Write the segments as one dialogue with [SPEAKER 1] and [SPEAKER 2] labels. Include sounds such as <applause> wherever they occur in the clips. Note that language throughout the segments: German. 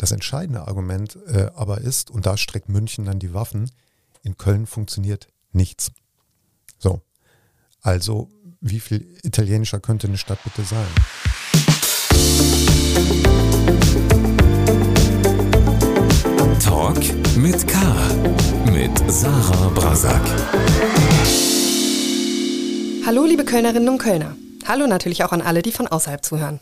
[SPEAKER 1] Das entscheidende Argument äh, aber ist, und da streckt München dann die Waffen, in Köln funktioniert nichts. So, also wie viel italienischer könnte eine Stadt bitte sein?
[SPEAKER 2] Talk mit K. Mit Sarah Brasak.
[SPEAKER 3] Hallo, liebe Kölnerinnen und Kölner. Hallo natürlich auch an alle, die von außerhalb zuhören.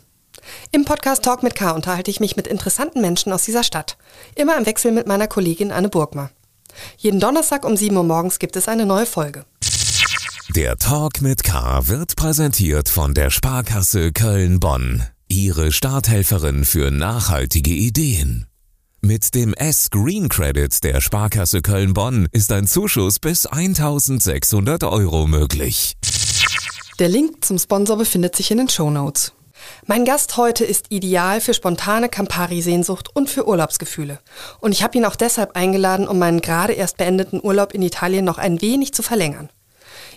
[SPEAKER 3] Im Podcast Talk mit K unterhalte ich mich mit interessanten Menschen aus dieser Stadt. Immer im Wechsel mit meiner Kollegin Anne Burgmer. Jeden Donnerstag um 7 Uhr morgens gibt es eine neue Folge.
[SPEAKER 2] Der Talk mit K wird präsentiert von der Sparkasse Köln-Bonn. Ihre Starthelferin für nachhaltige Ideen. Mit dem S-Green Credit der Sparkasse Köln-Bonn ist ein Zuschuss bis 1600 Euro möglich.
[SPEAKER 3] Der Link zum Sponsor befindet sich in den Show Notes. Mein Gast heute ist ideal für spontane Campari-Sehnsucht und für Urlaubsgefühle. Und ich habe ihn auch deshalb eingeladen, um meinen gerade erst beendeten Urlaub in Italien noch ein wenig zu verlängern.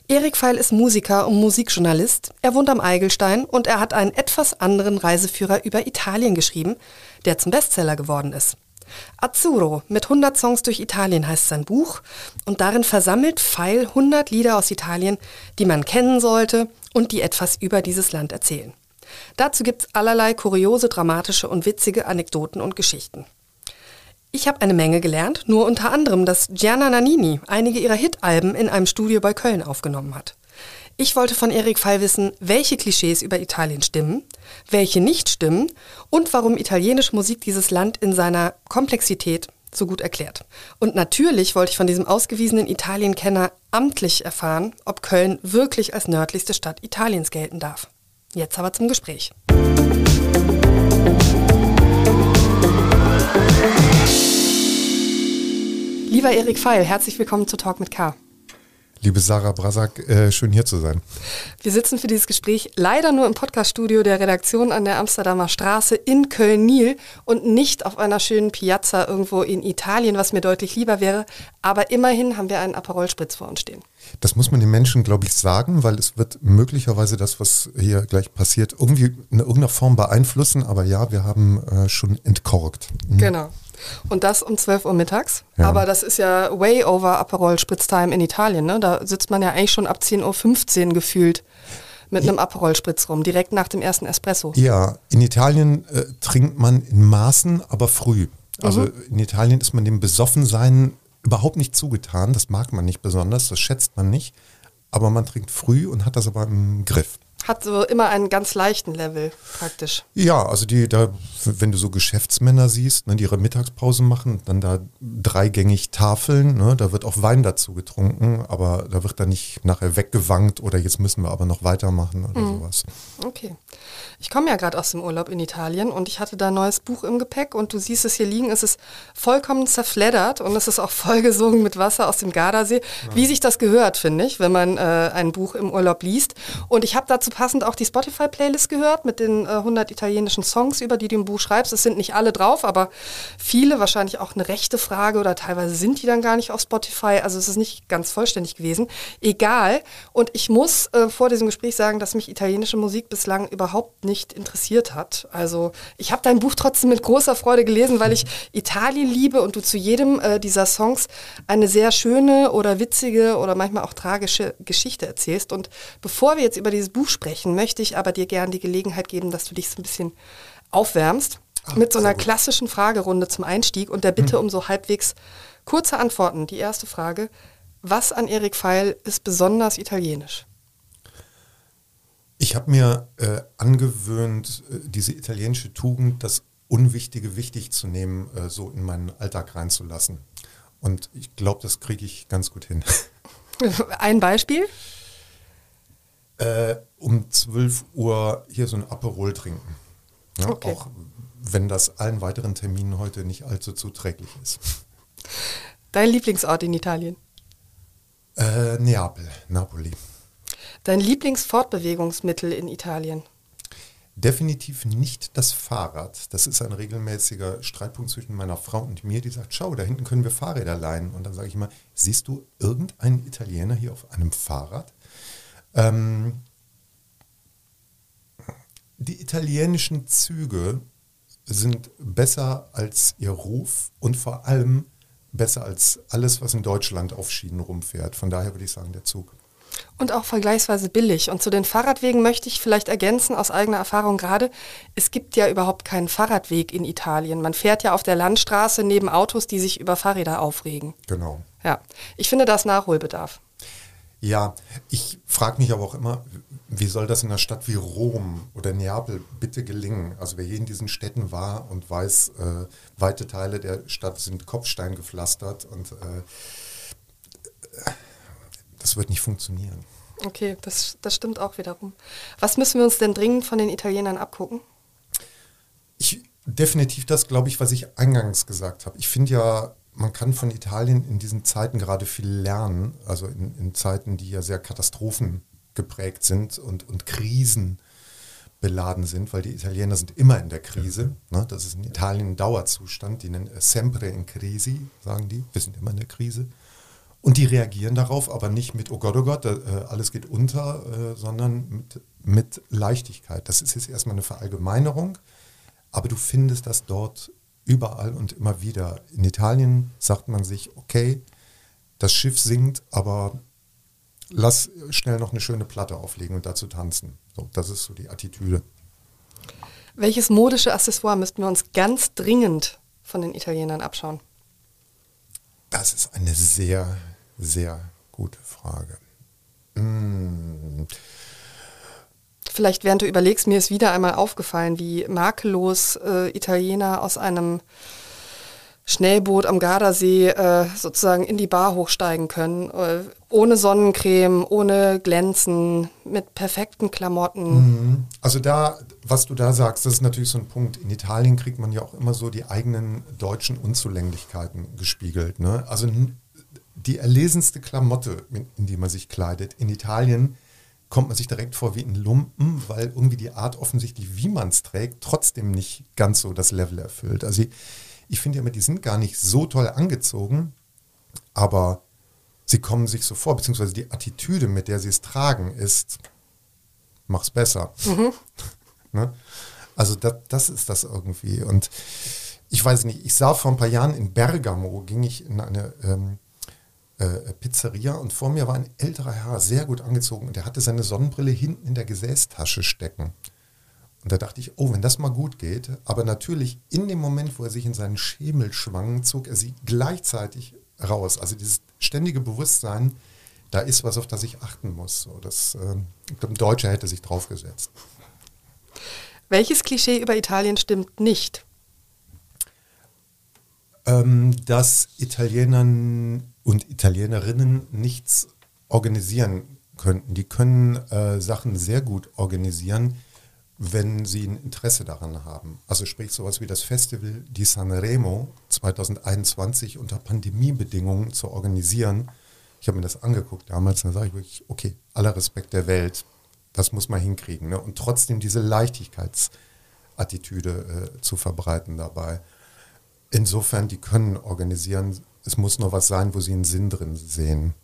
[SPEAKER 3] Erik Feil ist Musiker und Musikjournalist. Er wohnt am Eigelstein und er hat einen etwas anderen Reiseführer über Italien geschrieben, der zum Bestseller geworden ist. Azzurro mit 100 Songs durch Italien heißt sein Buch und darin versammelt Feil 100 Lieder aus Italien, die man kennen sollte und die etwas über dieses Land erzählen. Dazu gibt es allerlei kuriose, dramatische und witzige Anekdoten und Geschichten. Ich habe eine Menge gelernt, nur unter anderem, dass Gianna Nannini einige ihrer Hit-Alben in einem Studio bei Köln aufgenommen hat. Ich wollte von Erik Fall wissen, welche Klischees über Italien stimmen, welche nicht stimmen und warum italienische Musik dieses Land in seiner Komplexität so gut erklärt. Und natürlich wollte ich von diesem ausgewiesenen Italienkenner amtlich erfahren, ob Köln wirklich als nördlichste Stadt Italiens gelten darf. Jetzt aber zum Gespräch. Lieber Erik Feil, herzlich willkommen zu Talk mit K.
[SPEAKER 1] Liebe Sarah Brasak, äh, schön hier zu sein.
[SPEAKER 3] Wir sitzen für dieses Gespräch leider nur im Podcaststudio der Redaktion an der Amsterdamer Straße in Köln-Nil und nicht auf einer schönen Piazza irgendwo in Italien, was mir deutlich lieber wäre. Aber immerhin haben wir einen Aperol Spritz vor uns stehen.
[SPEAKER 1] Das muss man den Menschen, glaube ich, sagen, weil es wird möglicherweise das, was hier gleich passiert, irgendwie in irgendeiner Form beeinflussen. Aber ja, wir haben äh, schon entkorkt.
[SPEAKER 3] Mhm. Genau. Und das um 12 Uhr mittags. Ja. Aber das ist ja way over Aperol Spritztime in Italien. Ne? Da sitzt man ja eigentlich schon ab 10.15 Uhr gefühlt mit einem Aperol Spritz rum, direkt nach dem ersten Espresso.
[SPEAKER 1] Ja, in Italien äh, trinkt man in Maßen, aber früh. Also mhm. in Italien ist man dem Besoffensein überhaupt nicht zugetan. Das mag man nicht besonders, das schätzt man nicht. Aber man trinkt früh und hat das aber im Griff.
[SPEAKER 3] Hat so immer einen ganz leichten Level praktisch.
[SPEAKER 1] Ja, also die, da, wenn du so Geschäftsmänner siehst, ne, die ihre Mittagspause machen, dann da dreigängig Tafeln, ne, da wird auch Wein dazu getrunken, aber da wird dann nicht nachher weggewankt oder jetzt müssen wir aber noch weitermachen oder mhm. sowas.
[SPEAKER 3] Okay. Ich komme ja gerade aus dem Urlaub in Italien und ich hatte da ein neues Buch im Gepäck und du siehst es hier liegen, es ist vollkommen zerfleddert und es ist auch <laughs> vollgesogen mit Wasser aus dem Gardasee, ja. wie sich das gehört, finde ich, wenn man äh, ein Buch im Urlaub liest. Und ich habe dazu passend auch die Spotify-Playlist gehört mit den äh, 100 italienischen Songs, über die du im Buch schreibst. Es sind nicht alle drauf, aber viele, wahrscheinlich auch eine rechte Frage oder teilweise sind die dann gar nicht auf Spotify. Also es ist nicht ganz vollständig gewesen. Egal. Und ich muss äh, vor diesem Gespräch sagen, dass mich italienische Musik bislang überhaupt nicht interessiert hat. Also ich habe dein Buch trotzdem mit großer Freude gelesen, weil ich Italien liebe und du zu jedem äh, dieser Songs eine sehr schöne oder witzige oder manchmal auch tragische Geschichte erzählst. Und bevor wir jetzt über dieses Buch sprechen, sprechen, möchte ich aber dir gerne die Gelegenheit geben, dass du dich so ein bisschen aufwärmst Ach, mit so einer klassischen Fragerunde zum Einstieg und der Bitte hm. um so halbwegs kurze Antworten. Die erste Frage, was an Erik Feil ist besonders italienisch?
[SPEAKER 1] Ich habe mir äh, angewöhnt, äh, diese italienische Tugend, das Unwichtige wichtig zu nehmen, äh, so in meinen Alltag reinzulassen. Und ich glaube, das kriege ich ganz gut hin. <laughs>
[SPEAKER 3] Ein Beispiel?
[SPEAKER 1] Äh, um 12 Uhr hier so ein Aperol trinken. Ja, okay. Auch wenn das allen weiteren Terminen heute nicht allzu zuträglich ist.
[SPEAKER 3] Dein Lieblingsort in Italien?
[SPEAKER 1] Äh, Neapel, Napoli.
[SPEAKER 3] Dein Lieblingsfortbewegungsmittel in Italien?
[SPEAKER 1] Definitiv nicht das Fahrrad. Das ist ein regelmäßiger Streitpunkt zwischen meiner Frau und mir, die sagt, schau, da hinten können wir Fahrräder leihen. Und dann sage ich immer, siehst du irgendeinen Italiener hier auf einem Fahrrad? Ähm, die italienischen Züge sind besser als ihr Ruf und vor allem besser als alles, was in Deutschland auf Schienen rumfährt. Von daher würde ich sagen, der Zug.
[SPEAKER 3] Und auch vergleichsweise billig. Und zu den Fahrradwegen möchte ich vielleicht ergänzen aus eigener Erfahrung gerade, es gibt ja überhaupt keinen Fahrradweg in Italien. Man fährt ja auf der Landstraße neben Autos, die sich über Fahrräder aufregen.
[SPEAKER 1] Genau.
[SPEAKER 3] Ja, ich finde das Nachholbedarf.
[SPEAKER 1] Ja, ich frage mich aber auch immer, wie soll das in einer Stadt wie Rom oder Neapel bitte gelingen? Also wer hier in diesen Städten war und weiß, äh, weite Teile der Stadt sind Kopfstein gepflastert und äh, das wird nicht funktionieren.
[SPEAKER 3] Okay, das, das stimmt auch wiederum. Was müssen wir uns denn dringend von den Italienern abgucken?
[SPEAKER 1] Ich, definitiv das, glaube ich, was ich eingangs gesagt habe. Ich finde ja, man kann von Italien in diesen Zeiten gerade viel lernen, also in, in Zeiten, die ja sehr katastrophengeprägt sind und, und Krisen beladen sind, weil die Italiener sind immer in der Krise. Ne? Das ist in Italien ein Dauerzustand, die nennen es sempre in crisi, sagen die. Wir sind immer in der Krise. Und die reagieren darauf, aber nicht mit, oh Gott, oh Gott, äh, alles geht unter, äh, sondern mit, mit Leichtigkeit. Das ist jetzt erstmal eine Verallgemeinerung, aber du findest das dort überall und immer wieder. In Italien sagt man sich, okay, das Schiff sinkt, aber lass schnell noch eine schöne Platte auflegen und dazu tanzen. So, das ist so die Attitüde.
[SPEAKER 3] Welches modische Accessoire müssten wir uns ganz dringend von den Italienern abschauen?
[SPEAKER 1] Das ist eine sehr sehr gute Frage. Hm.
[SPEAKER 3] Vielleicht während du überlegst, mir ist wieder einmal aufgefallen, wie makellos äh, Italiener aus einem Schnellboot am Gardasee äh, sozusagen in die Bar hochsteigen können. Äh, ohne Sonnencreme, ohne Glänzen, mit perfekten Klamotten.
[SPEAKER 1] Mhm. Also da, was du da sagst, das ist natürlich so ein Punkt. In Italien kriegt man ja auch immer so die eigenen deutschen Unzulänglichkeiten gespiegelt. Ne? Also die erlesenste Klamotte, in die man sich kleidet. In Italien kommt man sich direkt vor wie ein Lumpen, weil irgendwie die Art offensichtlich, wie man es trägt, trotzdem nicht ganz so das Level erfüllt. Also ich, ich finde ja immer, die sind gar nicht so toll angezogen, aber sie kommen sich so vor, beziehungsweise die Attitüde, mit der sie es tragen, ist, mach's besser. Mhm. <laughs> ne? Also das, das ist das irgendwie. Und ich weiß nicht, ich sah vor ein paar Jahren in Bergamo, ging ich in eine ähm, äh, Pizzeria und vor mir war ein älterer Herr, sehr gut angezogen und der hatte seine Sonnenbrille hinten in der Gesäßtasche stecken. Und da dachte ich, oh, wenn das mal gut geht, aber natürlich in dem Moment, wo er sich in seinen Schemel schwang, zog er sie gleichzeitig raus. Also dieses ständige Bewusstsein, da ist was, auf das ich achten muss. So, das, äh, ich glaube, ein Deutscher hätte sich draufgesetzt.
[SPEAKER 3] Welches Klischee über Italien stimmt nicht?
[SPEAKER 1] Ähm, dass Italienern und Italienerinnen nichts organisieren könnten. Die können äh, Sachen sehr gut organisieren, wenn sie ein Interesse daran haben. Also sprich sowas wie das Festival di Sanremo 2021 unter Pandemiebedingungen zu organisieren. Ich habe mir das angeguckt damals und da sage ich wirklich, okay, aller Respekt der Welt, das muss man hinkriegen. Ne? Und trotzdem diese Leichtigkeitsattitüde äh, zu verbreiten dabei. Insofern, die können organisieren, es muss noch was sein, wo Sie einen Sinn drin sehen.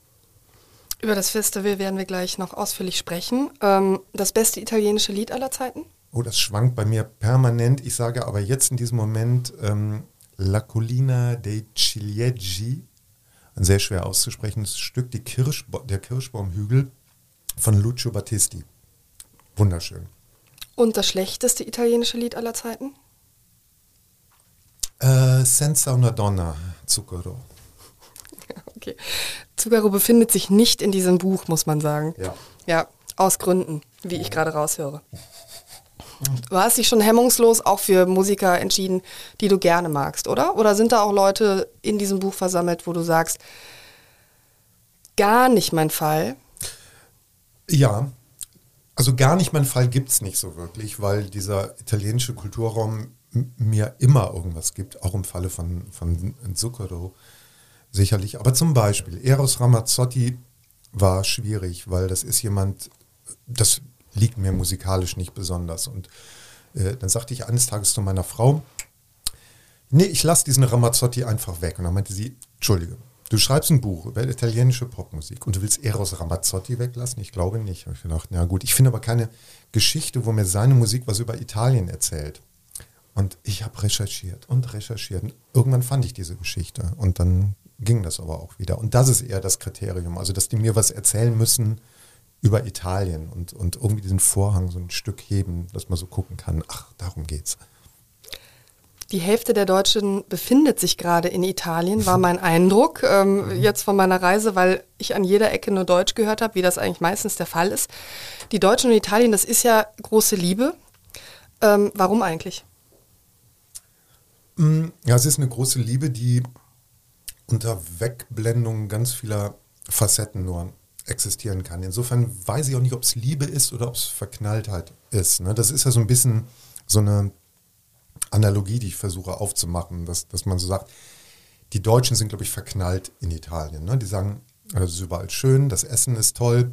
[SPEAKER 3] Über das Festival werden wir gleich noch ausführlich sprechen. Ähm, das beste italienische Lied aller Zeiten?
[SPEAKER 1] Oh, das schwankt bei mir permanent. Ich sage aber jetzt in diesem Moment ähm, La Collina dei Ciliegi, ein sehr schwer auszuprechendes Stück, die Kirschba der Kirschbaumhügel von Lucio Battisti. Wunderschön.
[SPEAKER 3] Und das schlechteste italienische Lied aller Zeiten?
[SPEAKER 1] Äh, Senza una donna, Zucchero. <laughs>
[SPEAKER 3] Okay. Zucchero befindet sich nicht in diesem Buch, muss man sagen.
[SPEAKER 1] Ja.
[SPEAKER 3] Ja, aus Gründen, wie ich gerade raushöre. Du hast dich schon hemmungslos auch für Musiker entschieden, die du gerne magst, oder? Oder sind da auch Leute in diesem Buch versammelt, wo du sagst, gar nicht mein Fall?
[SPEAKER 1] Ja, also gar nicht mein Fall gibt es nicht so wirklich, weil dieser italienische Kulturraum mir immer irgendwas gibt, auch im Falle von, von Zucchero sicherlich. Aber zum Beispiel Eros Ramazzotti war schwierig, weil das ist jemand, das liegt mir musikalisch nicht besonders. Und äh, dann sagte ich eines Tages zu meiner Frau, nee, ich lasse diesen Ramazzotti einfach weg. Und dann meinte sie, Entschuldige, du schreibst ein Buch über italienische Popmusik und du willst Eros Ramazzotti weglassen? Ich glaube nicht. Habe ich gedacht, na gut, ich finde aber keine Geschichte, wo mir seine Musik was über Italien erzählt. Und ich habe recherchiert und recherchiert. Und irgendwann fand ich diese Geschichte und dann ging das aber auch wieder. Und das ist eher das Kriterium, also dass die mir was erzählen müssen über Italien und, und irgendwie diesen Vorhang so ein Stück heben, dass man so gucken kann, ach, darum geht's.
[SPEAKER 3] Die Hälfte der Deutschen befindet sich gerade in Italien, war mein Eindruck ähm, mhm. jetzt von meiner Reise, weil ich an jeder Ecke nur Deutsch gehört habe, wie das eigentlich meistens der Fall ist. Die Deutschen und Italien, das ist ja große Liebe. Ähm, warum eigentlich?
[SPEAKER 1] Mm, ja, es ist eine große Liebe, die unter Wegblendung ganz vieler Facetten nur existieren kann. Insofern weiß ich auch nicht, ob es Liebe ist oder ob es Verknalltheit ist. Ne? Das ist ja so ein bisschen so eine Analogie, die ich versuche aufzumachen, dass, dass man so sagt, die Deutschen sind, glaube ich, verknallt in Italien. Ne? Die sagen, es ist überall schön, das Essen ist toll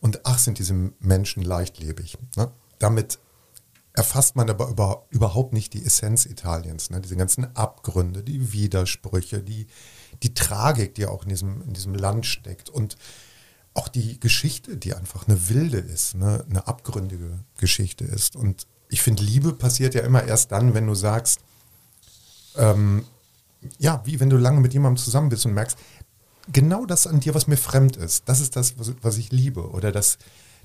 [SPEAKER 1] und ach, sind diese Menschen leichtlebig. Ne? Damit erfasst man aber über, überhaupt nicht die Essenz Italiens, ne? diese ganzen Abgründe, die Widersprüche, die, die Tragik, die auch in diesem, in diesem Land steckt und auch die Geschichte, die einfach eine wilde ist, ne? eine abgründige Geschichte ist. Und ich finde, Liebe passiert ja immer erst dann, wenn du sagst, ähm, ja, wie wenn du lange mit jemandem zusammen bist und merkst, genau das an dir, was mir fremd ist, das ist das, was, was ich liebe. Oder dass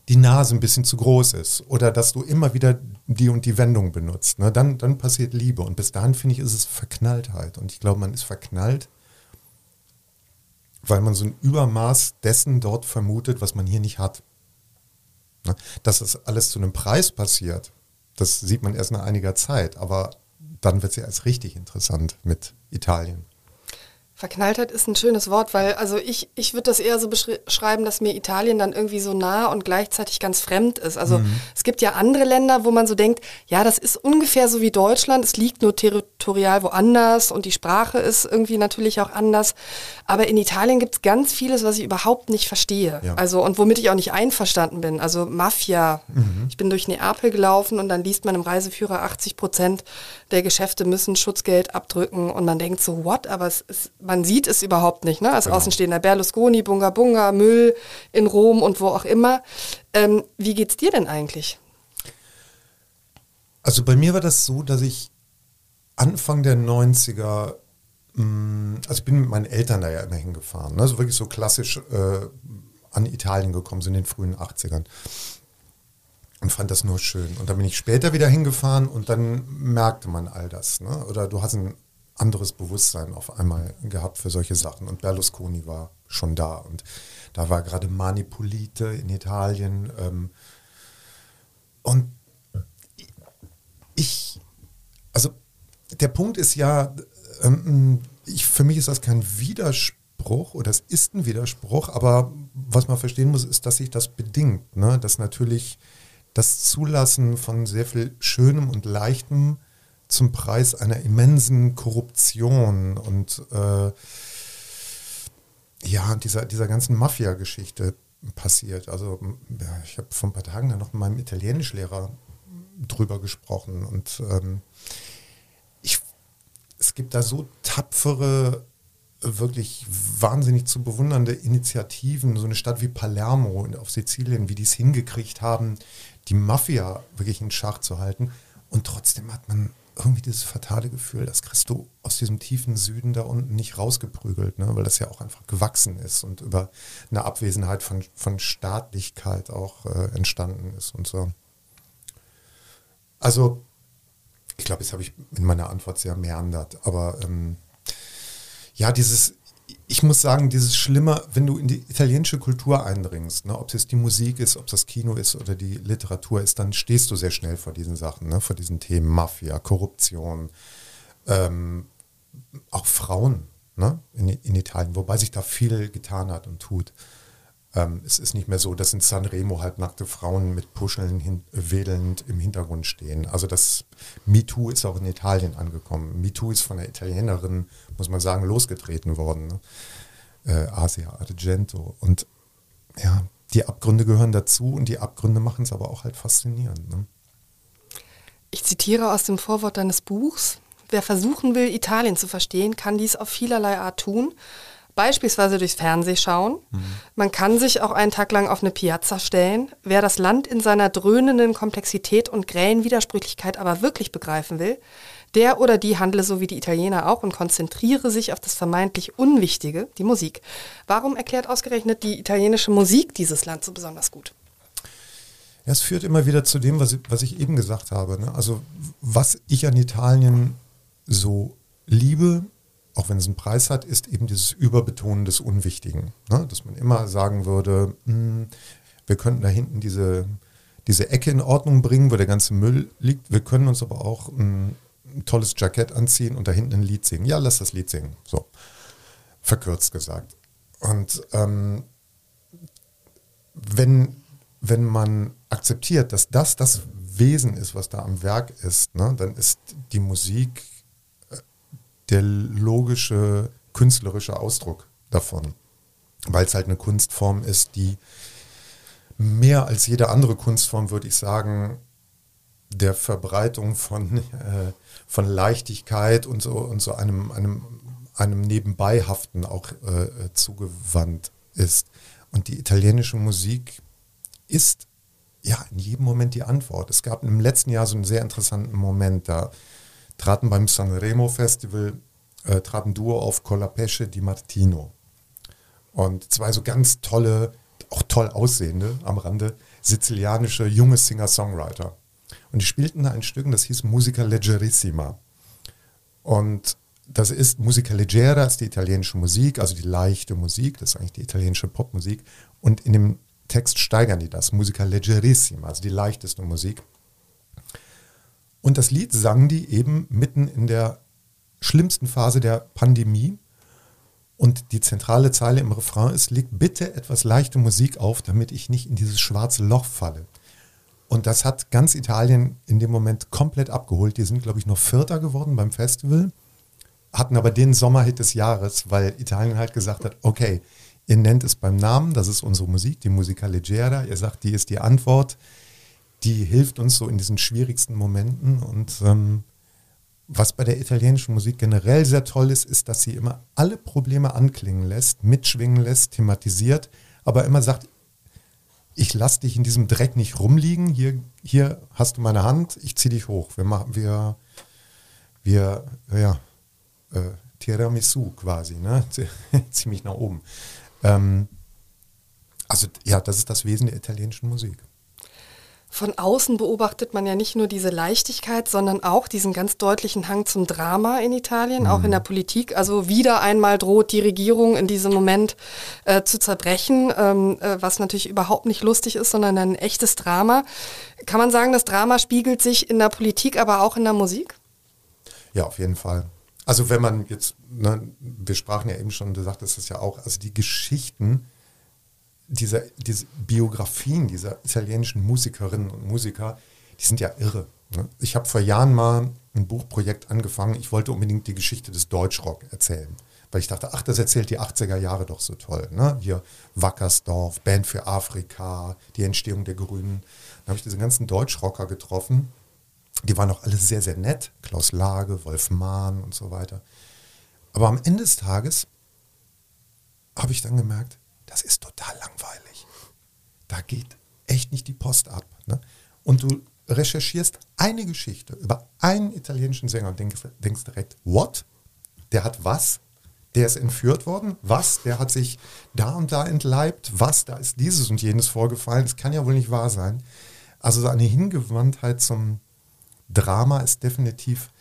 [SPEAKER 1] die Nase ein bisschen zu groß ist. Oder dass du immer wieder die und die Wendung benutzt. Ne? Dann, dann passiert Liebe. Und bis dahin, finde ich, ist es Verknalltheit. Und ich glaube, man ist verknallt, weil man so ein Übermaß dessen dort vermutet, was man hier nicht hat. Ne? Dass das alles zu einem Preis passiert, das sieht man erst nach einiger Zeit, aber dann wird es ja erst richtig interessant mit Italien.
[SPEAKER 3] Verknalltheit ist ein schönes Wort, weil also ich, ich würde das eher so beschreiben, dass mir Italien dann irgendwie so nah und gleichzeitig ganz fremd ist. Also mhm. es gibt ja andere Länder, wo man so denkt, ja, das ist ungefähr so wie Deutschland, es liegt nur territorial woanders und die Sprache ist irgendwie natürlich auch anders. Aber in Italien gibt es ganz vieles, was ich überhaupt nicht verstehe. Ja. Also und womit ich auch nicht einverstanden bin. Also Mafia. Mhm. Ich bin durch Neapel gelaufen und dann liest man im Reiseführer 80 Prozent der Geschäfte müssen Schutzgeld abdrücken und man denkt so, what? Aber es ist, man sieht es überhaupt nicht, ne? Als genau. Außenstehender Berlusconi, Bunga Bunga, Müll in Rom und wo auch immer. Ähm, wie geht's dir denn eigentlich?
[SPEAKER 1] Also bei mir war das so, dass ich Anfang der 90er, mh, mm, also ich bin mit meinen Eltern da ja immer hingefahren, ne? also wirklich so klassisch äh, an Italien gekommen sind in den frühen 80ern und fand das nur schön. Und dann bin ich später wieder hingefahren und dann merkte man all das. Ne? Oder du hast ein anderes Bewusstsein auf einmal gehabt für solche Sachen. Und Berlusconi war schon da. Und da war gerade Manipulite in Italien. Ähm, und ich, also der Punkt ist ja, ähm, ich, für mich ist das kein Widerspruch oder es ist ein Widerspruch, aber was man verstehen muss, ist, dass sich das bedingt. Ne? Dass natürlich das Zulassen von sehr viel Schönem und Leichtem zum Preis einer immensen Korruption und äh, ja, dieser, dieser ganzen Mafia-Geschichte passiert. Also ja, ich habe vor ein paar Tagen da noch mit meinem Italienischlehrer drüber gesprochen und ähm, ich, es gibt da so tapfere, wirklich wahnsinnig zu bewundernde Initiativen, so eine Stadt wie Palermo auf Sizilien, wie die es hingekriegt haben, die Mafia wirklich in Schach zu halten. Und trotzdem hat man irgendwie dieses fatale Gefühl, das kriegst du aus diesem tiefen Süden da unten nicht rausgeprügelt, ne? weil das ja auch einfach gewachsen ist und über eine Abwesenheit von, von Staatlichkeit auch äh, entstanden ist und so. Also, ich glaube, jetzt habe ich in meiner Antwort sehr meandert, aber ähm, ja, dieses ich muss sagen, dieses Schlimme, wenn du in die italienische Kultur eindringst, ne, ob es jetzt die Musik ist, ob es das Kino ist oder die Literatur ist, dann stehst du sehr schnell vor diesen Sachen, ne, vor diesen Themen Mafia, Korruption, ähm, auch Frauen ne, in, in Italien, wobei sich da viel getan hat und tut. Ähm, es ist nicht mehr so, dass in Sanremo halt nackte Frauen mit Puscheln hin, wedelnd im Hintergrund stehen. Also das MeToo ist auch in Italien angekommen. MeToo ist von der Italienerin, muss man sagen, losgetreten worden. Ne? Äh, Asia Argento. Und ja, die Abgründe gehören dazu und die Abgründe machen es aber auch halt faszinierend. Ne?
[SPEAKER 3] Ich zitiere aus dem Vorwort deines Buchs. Wer versuchen will, Italien zu verstehen, kann dies auf vielerlei Art tun beispielsweise durchs Fernsehschauen. Mhm. Man kann sich auch einen Tag lang auf eine Piazza stellen. Wer das Land in seiner dröhnenden Komplexität und grellen Widersprüchlichkeit aber wirklich begreifen will, Der oder die handle so wie die Italiener auch und konzentriere sich auf das vermeintlich Unwichtige, die Musik. Warum erklärt ausgerechnet die italienische Musik dieses Land so besonders gut?
[SPEAKER 1] Ja, es führt immer wieder zu dem, was ich, was ich eben gesagt habe. Ne? Also was ich an Italien so liebe, auch wenn es einen Preis hat, ist eben dieses Überbetonen des Unwichtigen. Ne? Dass man immer sagen würde, mh, hm, wir könnten da hinten diese, diese Ecke in Ordnung bringen, wo der ganze Müll liegt. Wir können uns aber auch ein, ein tolles Jackett anziehen und da hinten ein Lied singen. Ja, lass das Lied singen. So, verkürzt gesagt. Und ähm, wenn, wenn man akzeptiert, dass das das Wesen ist, was da am Werk ist, ne, dann ist die Musik der logische, künstlerische Ausdruck davon. Weil es halt eine Kunstform ist, die mehr als jede andere Kunstform, würde ich sagen, der Verbreitung von, äh, von Leichtigkeit und so, und so einem, einem, einem Nebenbeihaften auch äh, zugewandt ist. Und die italienische Musik ist ja in jedem Moment die Antwort. Es gab im letzten Jahr so einen sehr interessanten Moment, da traten beim Sanremo Festival, äh, traten Duo auf Colapesce di Martino. Und zwei so ganz tolle auch toll aussehende am Rande sizilianische junge Singer-Songwriter. Und die spielten da ein Stück, das hieß Musica Leggerissima. Und das ist Musica Leggera, ist die italienische Musik, also die leichte Musik, das ist eigentlich die italienische Popmusik. Und in dem Text steigern die das, Musica Leggerissima, also die leichteste Musik. Und das Lied sangen die eben mitten in der schlimmsten Phase der Pandemie und die zentrale Zeile im Refrain ist, leg bitte etwas leichte Musik auf, damit ich nicht in dieses schwarze Loch falle. Und das hat ganz Italien in dem Moment komplett abgeholt. Die sind, glaube ich, noch Vierter geworden beim Festival, hatten aber den Sommerhit des Jahres, weil Italien halt gesagt hat, okay, ihr nennt es beim Namen, das ist unsere Musik, die Musica Leggera, ihr sagt, die ist die Antwort, die hilft uns so in diesen schwierigsten Momenten und ähm, was bei der italienischen Musik generell sehr toll ist, ist, dass sie immer alle Probleme anklingen lässt, mitschwingen lässt, thematisiert, aber immer sagt, ich lasse dich in diesem Dreck nicht rumliegen, hier, hier hast du meine Hand, ich ziehe dich hoch. Wir machen, wir, wir, ja, äh, Tiramisu quasi, ne? <laughs> zieh mich nach oben. Ähm, also ja, das ist das Wesen der italienischen Musik.
[SPEAKER 3] Von außen beobachtet man ja nicht nur diese Leichtigkeit, sondern auch diesen ganz deutlichen Hang zum Drama in Italien, mhm. auch in der Politik. Also wieder einmal droht die Regierung in diesem Moment äh, zu zerbrechen, ähm, äh, was natürlich überhaupt nicht lustig ist, sondern ein echtes Drama. Kann man sagen, das Drama spiegelt sich in der Politik, aber auch in der Musik?
[SPEAKER 1] Ja, auf jeden Fall. Also wenn man jetzt, ne, wir sprachen ja eben schon, du sagtest es ja auch, also die Geschichten, diese, diese Biografien dieser italienischen Musikerinnen und Musiker, die sind ja irre. Ne? Ich habe vor Jahren mal ein Buchprojekt angefangen. Ich wollte unbedingt die Geschichte des Deutschrock erzählen. Weil ich dachte, ach, das erzählt die 80er Jahre doch so toll. Ne? Hier Wackersdorf, Band für Afrika, die Entstehung der Grünen. Dann habe ich diese ganzen Deutschrocker getroffen. Die waren auch alle sehr, sehr nett. Klaus Lage, Wolf Mahn und so weiter. Aber am Ende des Tages habe ich dann gemerkt, das ist total langweilig. Da geht echt nicht die Post ab. Ne? Und du recherchierst eine Geschichte über einen italienischen Sänger und denkst, denkst direkt, what? Der hat was? Der ist entführt worden? Was? Der hat sich da und da entleibt? Was? Da ist dieses und jenes vorgefallen? Das kann ja wohl nicht wahr sein. Also so eine Hingewandtheit zum Drama ist definitiv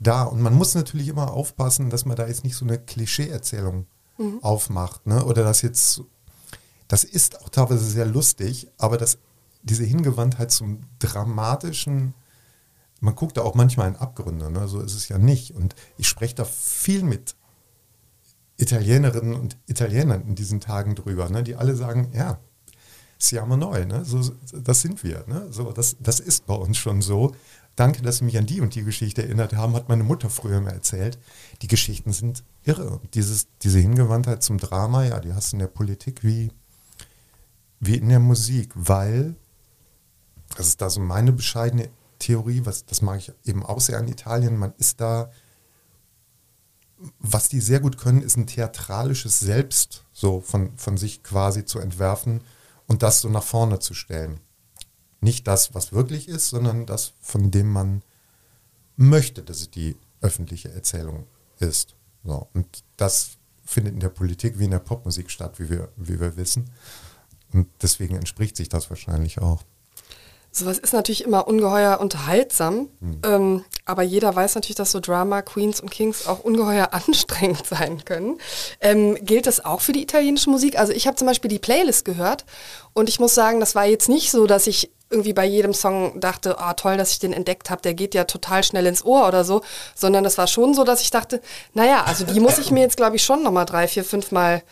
[SPEAKER 1] da. Und man muss natürlich immer aufpassen, dass man da jetzt nicht so eine Klischee-Erzählung mhm. aufmacht. Ne? Oder dass jetzt das ist auch teilweise sehr lustig, aber das, diese Hingewandtheit zum Dramatischen, man guckt da auch manchmal in Abgründe, ne? so ist es ja nicht. Und ich spreche da viel mit Italienerinnen und Italienern in diesen Tagen drüber, ne? die alle sagen, ja, siamo neu, ne? so, das sind wir. Ne? So, das, das ist bei uns schon so. Danke, dass Sie mich an die und die Geschichte erinnert haben, hat meine Mutter früher mal erzählt. Die Geschichten sind irre. Dieses, diese Hingewandtheit zum Drama, ja, die hast du in der Politik wie wie in der Musik, weil, das ist da so meine bescheidene Theorie, was, das mag ich eben auch sehr an Italien, man ist da, was die sehr gut können, ist ein theatralisches Selbst so von, von sich quasi zu entwerfen und das so nach vorne zu stellen. Nicht das, was wirklich ist, sondern das, von dem man möchte, dass es die öffentliche Erzählung ist. So, und das findet in der Politik wie in der Popmusik statt, wie wir, wie wir wissen. Und deswegen entspricht sich das wahrscheinlich auch.
[SPEAKER 3] Sowas ist natürlich immer ungeheuer unterhaltsam, hm. ähm, aber jeder weiß natürlich, dass so Drama, Queens und Kings auch ungeheuer <laughs> anstrengend sein können. Ähm, gilt das auch für die italienische Musik? Also ich habe zum Beispiel die Playlist gehört und ich muss sagen, das war jetzt nicht so, dass ich irgendwie bei jedem Song dachte, ah toll, dass ich den entdeckt habe, der geht ja total schnell ins Ohr oder so, sondern das war schon so, dass ich dachte, naja, also die muss ich mir jetzt glaube ich schon nochmal drei, vier, fünf Mal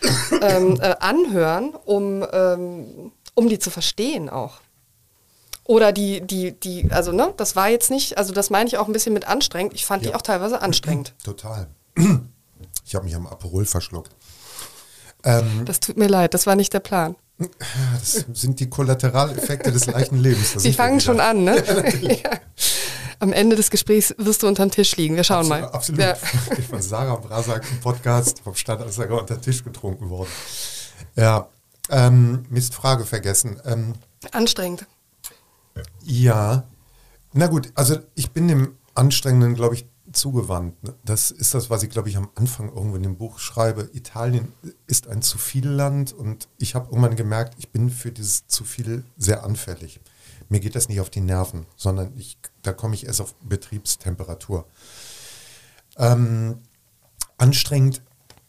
[SPEAKER 3] ähm, äh, anhören, um, ähm, um die zu verstehen auch. Oder die, die, die, also ne, das war jetzt nicht, also das meine ich auch ein bisschen mit anstrengend. Ich fand ja. die auch teilweise anstrengend.
[SPEAKER 1] Total. <clears throat> Ich habe mich am Aperol verschluckt.
[SPEAKER 3] Ähm, das tut mir leid, das war nicht der Plan.
[SPEAKER 1] Das sind die Kollateraleffekte des leichten Lebens.
[SPEAKER 3] Sie fangen schon an, ne? <laughs> Ja, ja. Am Ende des Gesprächs wirst du unter dem Tisch liegen. Wir schauen
[SPEAKER 1] absolut,
[SPEAKER 3] mal.
[SPEAKER 1] Absolut. Ja. Ich von Sarah Brasak im Podcast vom Stand ist sogar unter den Tisch getrunken worden. Ja, ähm, Mist, Frage vergessen. Ähm,
[SPEAKER 3] Anstrengend.
[SPEAKER 1] Ja, na gut, also ich bin dem Anstrengenden, glaube ich, zugewandt. Ne? Das ist das, was ich, glaube ich, am Anfang irgendwo in dem Buch schreibe. Italien ist ein zu viel Land und ich habe irgendwann gemerkt, ich bin für dieses zu viel sehr anfällig. Mir geht das nicht auf die Nerven, sondern ich, da komme ich erst auf Betriebstemperatur. Ähm, anstrengend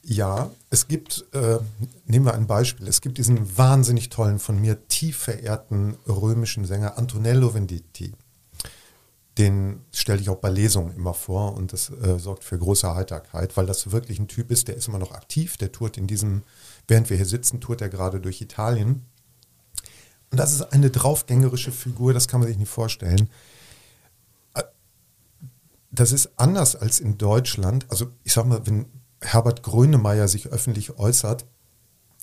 [SPEAKER 1] ja, es gibt, äh, nehmen wir ein Beispiel, es gibt diesen wahnsinnig tollen, von mir tief verehrten römischen Sänger Antonello Venditti. Den stelle ich auch bei Lesungen immer vor und das äh, sorgt für große Heiterkeit, weil das wirklich ein Typ ist, der ist immer noch aktiv, der tourt in diesem, während wir hier sitzen, tourt er gerade durch Italien. Und das ist eine draufgängerische Figur, das kann man sich nicht vorstellen. Äh, das ist anders als in Deutschland. Also ich sag mal, wenn Herbert Grönemeyer sich öffentlich äußert,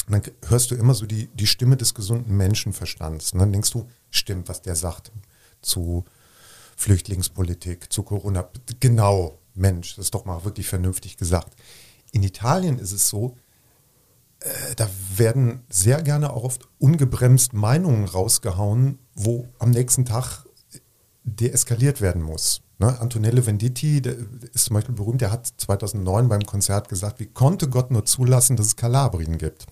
[SPEAKER 1] dann hörst du immer so die, die Stimme des gesunden Menschenverstands. Und dann denkst du, stimmt, was der sagt zu Flüchtlingspolitik, zu Corona. Genau, Mensch, das ist doch mal wirklich vernünftig gesagt. In Italien ist es so, äh, da werden sehr gerne auch oft ungebremst Meinungen rausgehauen, wo am nächsten Tag deeskaliert werden muss. Ne, Antonello Venditti der ist zum Beispiel berühmt, der hat 2009 beim Konzert gesagt, wie konnte Gott nur zulassen, dass es Kalabrien gibt?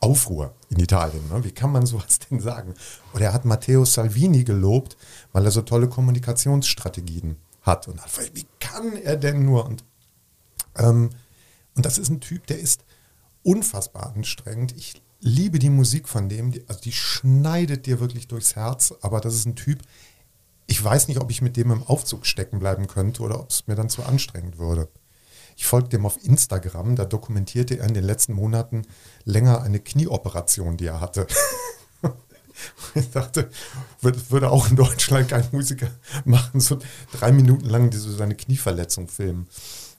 [SPEAKER 1] Aufruhr in Italien. Ne? Wie kann man sowas <laughs> denn sagen? Oder er hat Matteo Salvini gelobt, weil er so tolle Kommunikationsstrategien hat. Und hat, wie kann er denn nur? Und, ähm, und das ist ein Typ, der ist unfassbar anstrengend. Ich liebe die Musik von dem, die, also die schneidet dir wirklich durchs Herz, aber das ist ein Typ, ich weiß nicht, ob ich mit dem im Aufzug stecken bleiben könnte oder ob es mir dann zu anstrengend würde. Ich folgte dem auf Instagram, da dokumentierte er in den letzten Monaten länger eine Knieoperation, die er hatte. <laughs> ich dachte, würde, auch in Deutschland kein Musiker <laughs> machen, so drei Minuten lang diese, seine Knieverletzung filmen.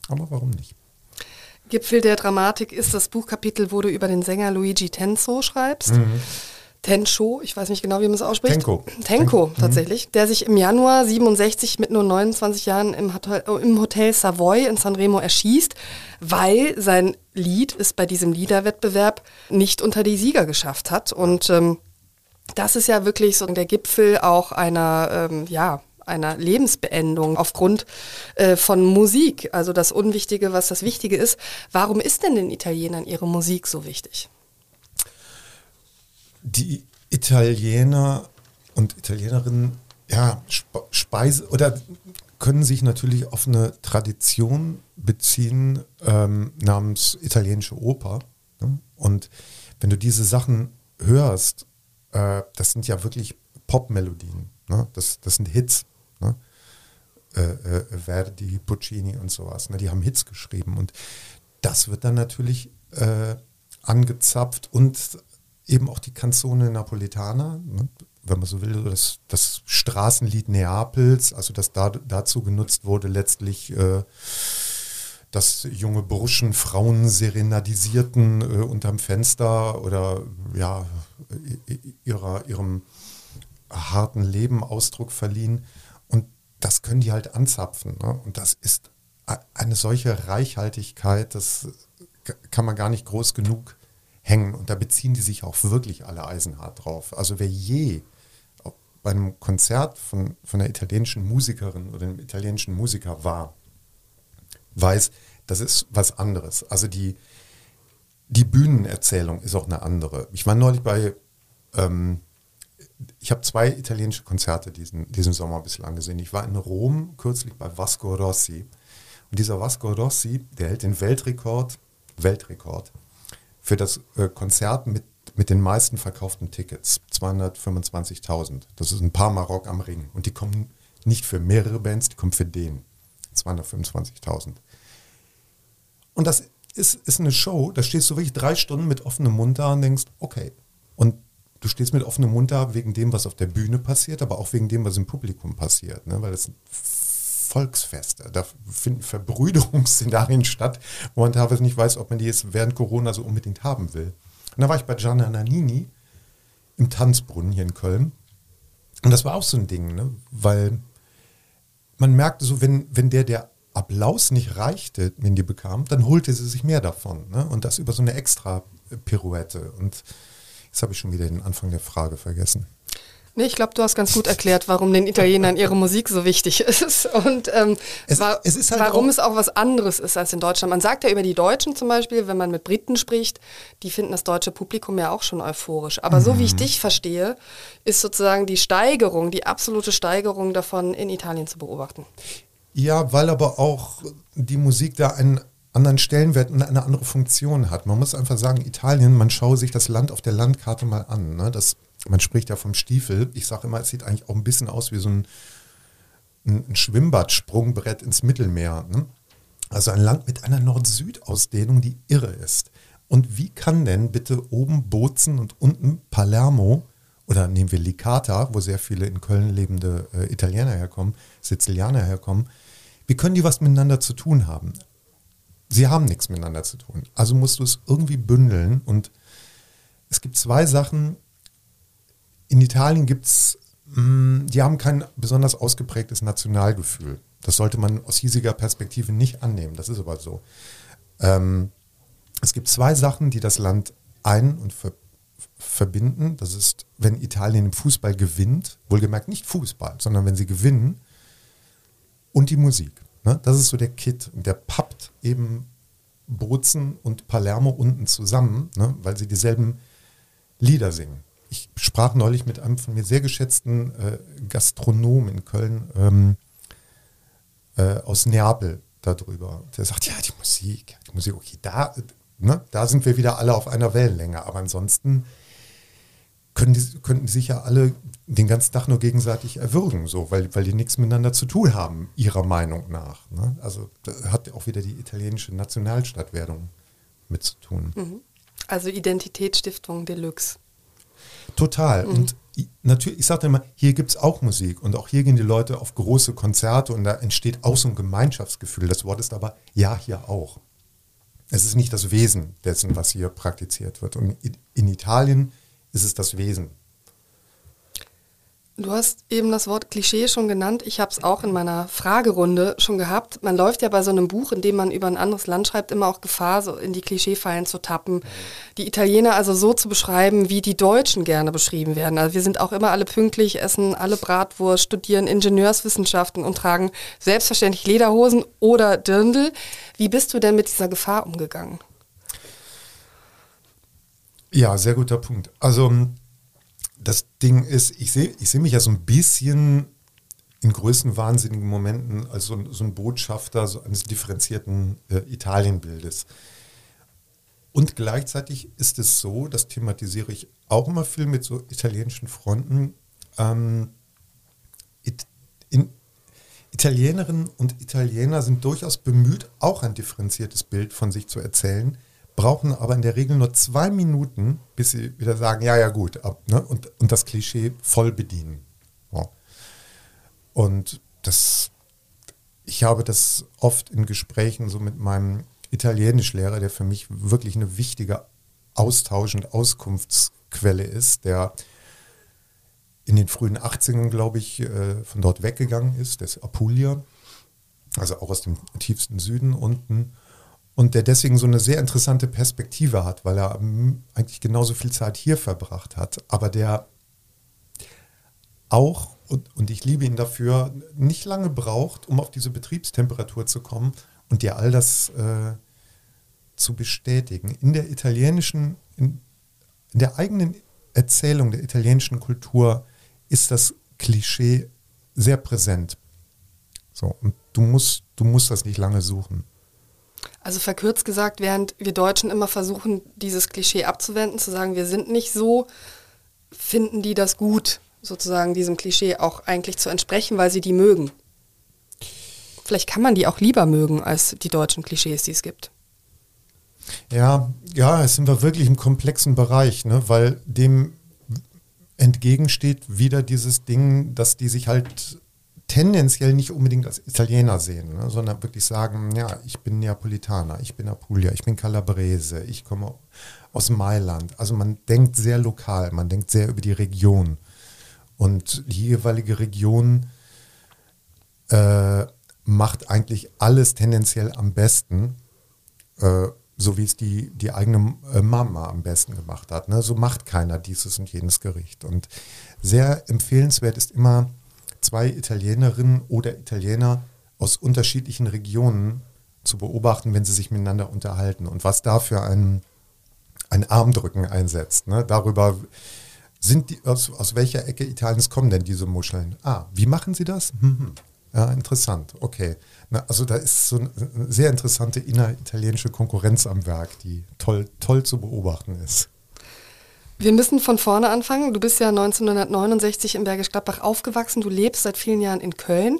[SPEAKER 1] Aber warum nicht?
[SPEAKER 3] Gipfel der Dramatik ist das Buchkapitel, wo du über den Sänger Luigi Tenzo schreibst. Mhm. Tencho, ich weiß nicht genau, wie man es ausspricht.
[SPEAKER 1] Tenko.
[SPEAKER 3] Tenko, mhm. tatsächlich. Der sich im Januar 67 mit nur 29 Jahren im Hotel, im Hotel Savoy in Sanremo erschießt, weil sein Lied es bei diesem Liederwettbewerb nicht unter die Sieger geschafft hat. Und ähm, das ist ja wirklich so der Gipfel auch einer, ähm, ja, einer Lebensbeendung aufgrund äh, von Musik. Also das Unwichtige, was das Wichtige ist. Warum ist denn den Italienern ihre Musik so wichtig?
[SPEAKER 1] Die Italiener und Italienerinnen ja, Speise oder können sich natürlich auf eine Tradition beziehen ähm, namens italienische Oper. Ne? Und wenn du diese Sachen hörst, äh, das sind ja wirklich Popmelodien. Ne? Das, das sind Hits. Ne? Äh, äh, Verdi, Puccini und sowas. Ne? Die haben Hits geschrieben. Und das wird dann natürlich äh, angezapft und eben auch die Canzone Napoletana, ne, wenn man so will, das, das Straßenlied Neapels, also das da, dazu genutzt wurde, letztlich äh, dass junge Burschen Frauen serenadisierten äh, unterm Fenster oder ja, ihrer, ihrem harten Leben Ausdruck verliehen. Und das können die halt anzapfen. Ne? Und das ist eine solche Reichhaltigkeit, das kann man gar nicht groß genug hängen. Und da beziehen die sich auch wirklich alle eisenhart drauf. Also wer je bei einem Konzert von, von einer italienischen Musikerin oder einem italienischen Musiker war, weiß, das ist was anderes. Also die, die Bühnenerzählung ist auch eine andere. Ich war neulich bei, ähm, ich habe zwei italienische Konzerte diesen, diesen Sommer bislang gesehen. Ich war in Rom kürzlich bei Vasco Rossi. Und dieser Vasco Rossi, der hält den Weltrekord, Weltrekord für das äh, Konzert mit, mit den meisten verkauften Tickets. 225.000. Das ist ein paar Maroc am Ring. Und die kommen nicht für mehrere Bands, die kommen für den. 225.000. Und das ist, ist eine Show, da stehst du wirklich drei Stunden mit offenem Mund da und denkst, okay. Und du stehst mit offenem Mund da wegen dem, was auf der Bühne passiert, aber auch wegen dem, was im Publikum passiert. Ne? Weil das Volksfeste. Da finden Verbrüderungsszenarien <laughs> statt, wo man teilweise nicht weiß, ob man die jetzt während Corona so unbedingt haben will. Und da war ich bei Gianna Nannini im Tanzbrunnen hier in Köln. Und das war auch so ein Ding, ne? weil man merkte so, wenn, wenn der, der Applaus nicht reichte, wenn die bekam, dann holte sie sich mehr davon. Ne? Und das über so eine extra Pirouette. Und jetzt habe ich schon wieder den Anfang der Frage vergessen.
[SPEAKER 3] Nee, ich glaube, du hast ganz gut erklärt, warum den Italienern ihre Musik so wichtig ist und ähm, es, war, es halt warum auch es auch was anderes ist als in Deutschland. Man sagt ja über die Deutschen zum Beispiel, wenn man mit Briten spricht, die finden das deutsche Publikum ja auch schon euphorisch. Aber mhm. so wie ich mhm. dich verstehe, ist sozusagen die Steigerung, die absolute Steigerung davon in Italien zu beobachten.
[SPEAKER 1] Ja, weil aber auch die Musik da einen anderen Stellenwert und eine andere Funktion hat. Man muss einfach sagen, Italien, man schaue sich das Land auf der Landkarte mal an. Ne? Das man spricht ja vom Stiefel. Ich sage immer, es sieht eigentlich auch ein bisschen aus wie so ein, ein Schwimmbadsprungbrett ins Mittelmeer. Ne? Also ein Land mit einer Nord-Süd-Ausdehnung, die irre ist. Und wie kann denn bitte oben Bozen und unten Palermo oder nehmen wir Licata, wo sehr viele in Köln lebende äh, Italiener herkommen, Sizilianer herkommen, wie können die was miteinander zu tun haben? Sie haben nichts miteinander zu tun. Also musst du es irgendwie bündeln und es gibt zwei Sachen, in Italien gibt es, mm, die haben kein besonders ausgeprägtes Nationalgefühl. Das sollte man aus hiesiger Perspektive nicht annehmen. Das ist aber so. Ähm, es gibt zwei Sachen, die das Land ein- und ver verbinden. Das ist, wenn Italien im Fußball gewinnt, wohlgemerkt nicht Fußball, sondern wenn sie gewinnen, und die Musik. Ne? Das ist so der Kit. Und der pappt eben Bozen und Palermo unten zusammen, ne? weil sie dieselben Lieder singen ich sprach neulich mit einem von mir sehr geschätzten äh, Gastronom in Köln ähm, äh, aus Neapel darüber. Der sagt, ja, die Musik, die Musik, okay, da, ne, da sind wir wieder alle auf einer Wellenlänge. Aber ansonsten können die, könnten sich ja alle den ganzen Tag nur gegenseitig erwürgen, so, weil, weil die nichts miteinander zu tun haben, ihrer Meinung nach. Ne? Also hat auch wieder die italienische Nationalstadtwerdung mit zu tun. Mhm.
[SPEAKER 3] Also Identitätsstiftung Deluxe.
[SPEAKER 1] Total. Mhm. Und natürlich, ich sagte immer, hier gibt es auch Musik und auch hier gehen die Leute auf große Konzerte und da entsteht auch so ein Gemeinschaftsgefühl. Das Wort ist aber ja hier auch. Es ist nicht das Wesen dessen, was hier praktiziert wird. Und in Italien ist es das Wesen.
[SPEAKER 3] Du hast eben das Wort Klischee schon genannt. Ich habe es auch in meiner Fragerunde schon gehabt. Man läuft ja bei so einem Buch, in dem man über ein anderes Land schreibt, immer auch Gefahr, so in die Klischeefallen zu tappen. Die Italiener also so zu beschreiben, wie die Deutschen gerne beschrieben werden. Also wir sind auch immer alle pünktlich, essen alle Bratwurst, studieren Ingenieurswissenschaften und tragen selbstverständlich Lederhosen oder Dirndl. Wie bist du denn mit dieser Gefahr umgegangen?
[SPEAKER 1] Ja, sehr guter Punkt. Also das Ding ist, ich sehe ich seh mich ja so ein bisschen in größenwahnsinnigen Momenten als so, so ein Botschafter so eines differenzierten äh, Italienbildes. Und gleichzeitig ist es so, das thematisiere ich auch immer viel mit so italienischen Fronten, ähm, it, in, Italienerinnen und Italiener sind durchaus bemüht, auch ein differenziertes Bild von sich zu erzählen brauchen aber in der Regel nur zwei Minuten, bis sie wieder sagen, ja, ja gut, ab, ne? und, und das Klischee voll bedienen. Ja. Und das, ich habe das oft in Gesprächen so mit meinem Italienischlehrer, der für mich wirklich eine wichtige Austausch- und Auskunftsquelle ist, der in den frühen 80ern, glaube ich, äh, von dort weggegangen ist, das Apulia, also auch aus dem tiefsten Süden unten und der deswegen so eine sehr interessante Perspektive hat, weil er eigentlich genauso viel Zeit hier verbracht hat, aber der auch, und, und ich liebe ihn dafür, nicht lange braucht, um auf diese Betriebstemperatur zu kommen und dir all das äh, zu bestätigen. In der italienischen, in, in der eigenen Erzählung der italienischen Kultur ist das Klischee sehr präsent. So, und du musst, du musst das nicht lange suchen.
[SPEAKER 3] Also verkürzt gesagt, während wir Deutschen immer versuchen, dieses Klischee abzuwenden, zu sagen, wir sind nicht so, finden die das gut, sozusagen diesem Klischee auch eigentlich zu entsprechen, weil sie die mögen. Vielleicht kann man die auch lieber mögen als die deutschen Klischees, die es gibt.
[SPEAKER 1] Ja, ja, es sind wir wirklich im komplexen Bereich, ne? weil dem entgegensteht wieder dieses Ding, dass die sich halt tendenziell nicht unbedingt als Italiener sehen, ne, sondern wirklich sagen, ja, ich bin Neapolitaner, ich bin Apulia, ich bin Calabrese, ich komme aus Mailand. Also man denkt sehr lokal, man denkt sehr über die Region. Und die jeweilige Region äh, macht eigentlich alles tendenziell am besten, äh, so wie es die, die eigene äh, Mama am besten gemacht hat. Ne? So macht keiner dieses und jenes Gericht. Und sehr empfehlenswert ist immer, zwei Italienerinnen oder Italiener aus unterschiedlichen Regionen zu beobachten, wenn sie sich miteinander unterhalten und was da für ein, ein Armdrücken einsetzt. Ne? Darüber sind die, aus, aus welcher Ecke Italiens kommen denn diese Muscheln? Ah, wie machen sie das? Mhm. Ja, interessant, okay. Na, also da ist so eine sehr interessante inneritalienische Konkurrenz am Werk, die toll, toll zu beobachten ist.
[SPEAKER 3] Wir müssen von vorne anfangen. Du bist ja 1969 in Bergisch Gladbach aufgewachsen. Du lebst seit vielen Jahren in Köln.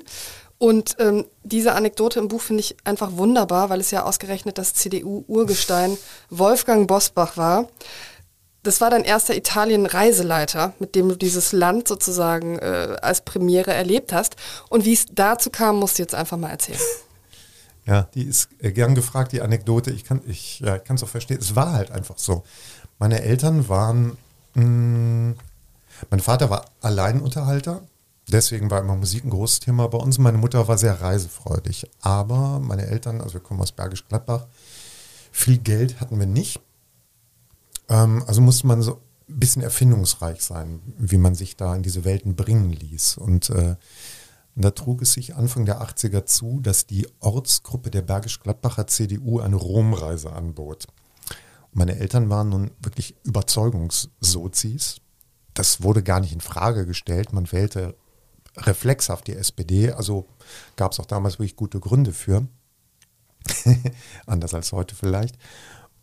[SPEAKER 3] Und ähm, diese Anekdote im Buch finde ich einfach wunderbar, weil es ja ausgerechnet das CDU-Urgestein Wolfgang Bosbach war. Das war dein erster Italien-Reiseleiter, mit dem du dieses Land sozusagen äh, als Premiere erlebt hast. Und wie es dazu kam, musst du jetzt einfach mal erzählen.
[SPEAKER 1] Ja, die ist äh, gern gefragt, die Anekdote. Ich kann es ja, auch verstehen. Es war halt einfach so. Meine Eltern waren, mh, mm, mein Vater war Alleinunterhalter, deswegen war immer Musik ein großes Thema bei uns. Meine Mutter war sehr reisefreudig, aber meine Eltern, also wir kommen aus Bergisch Gladbach, viel Geld hatten wir nicht. Ähm, also musste man so ein bisschen erfindungsreich sein, wie man sich da in diese Welten bringen ließ. Und äh, da trug es sich Anfang der 80er zu, dass die Ortsgruppe der Bergisch Gladbacher CDU eine Romreise anbot. Meine Eltern waren nun wirklich Überzeugungssozis. Das wurde gar nicht in Frage gestellt. Man wählte reflexhaft die SPD. Also gab es auch damals wirklich gute Gründe für. <laughs> Anders als heute vielleicht.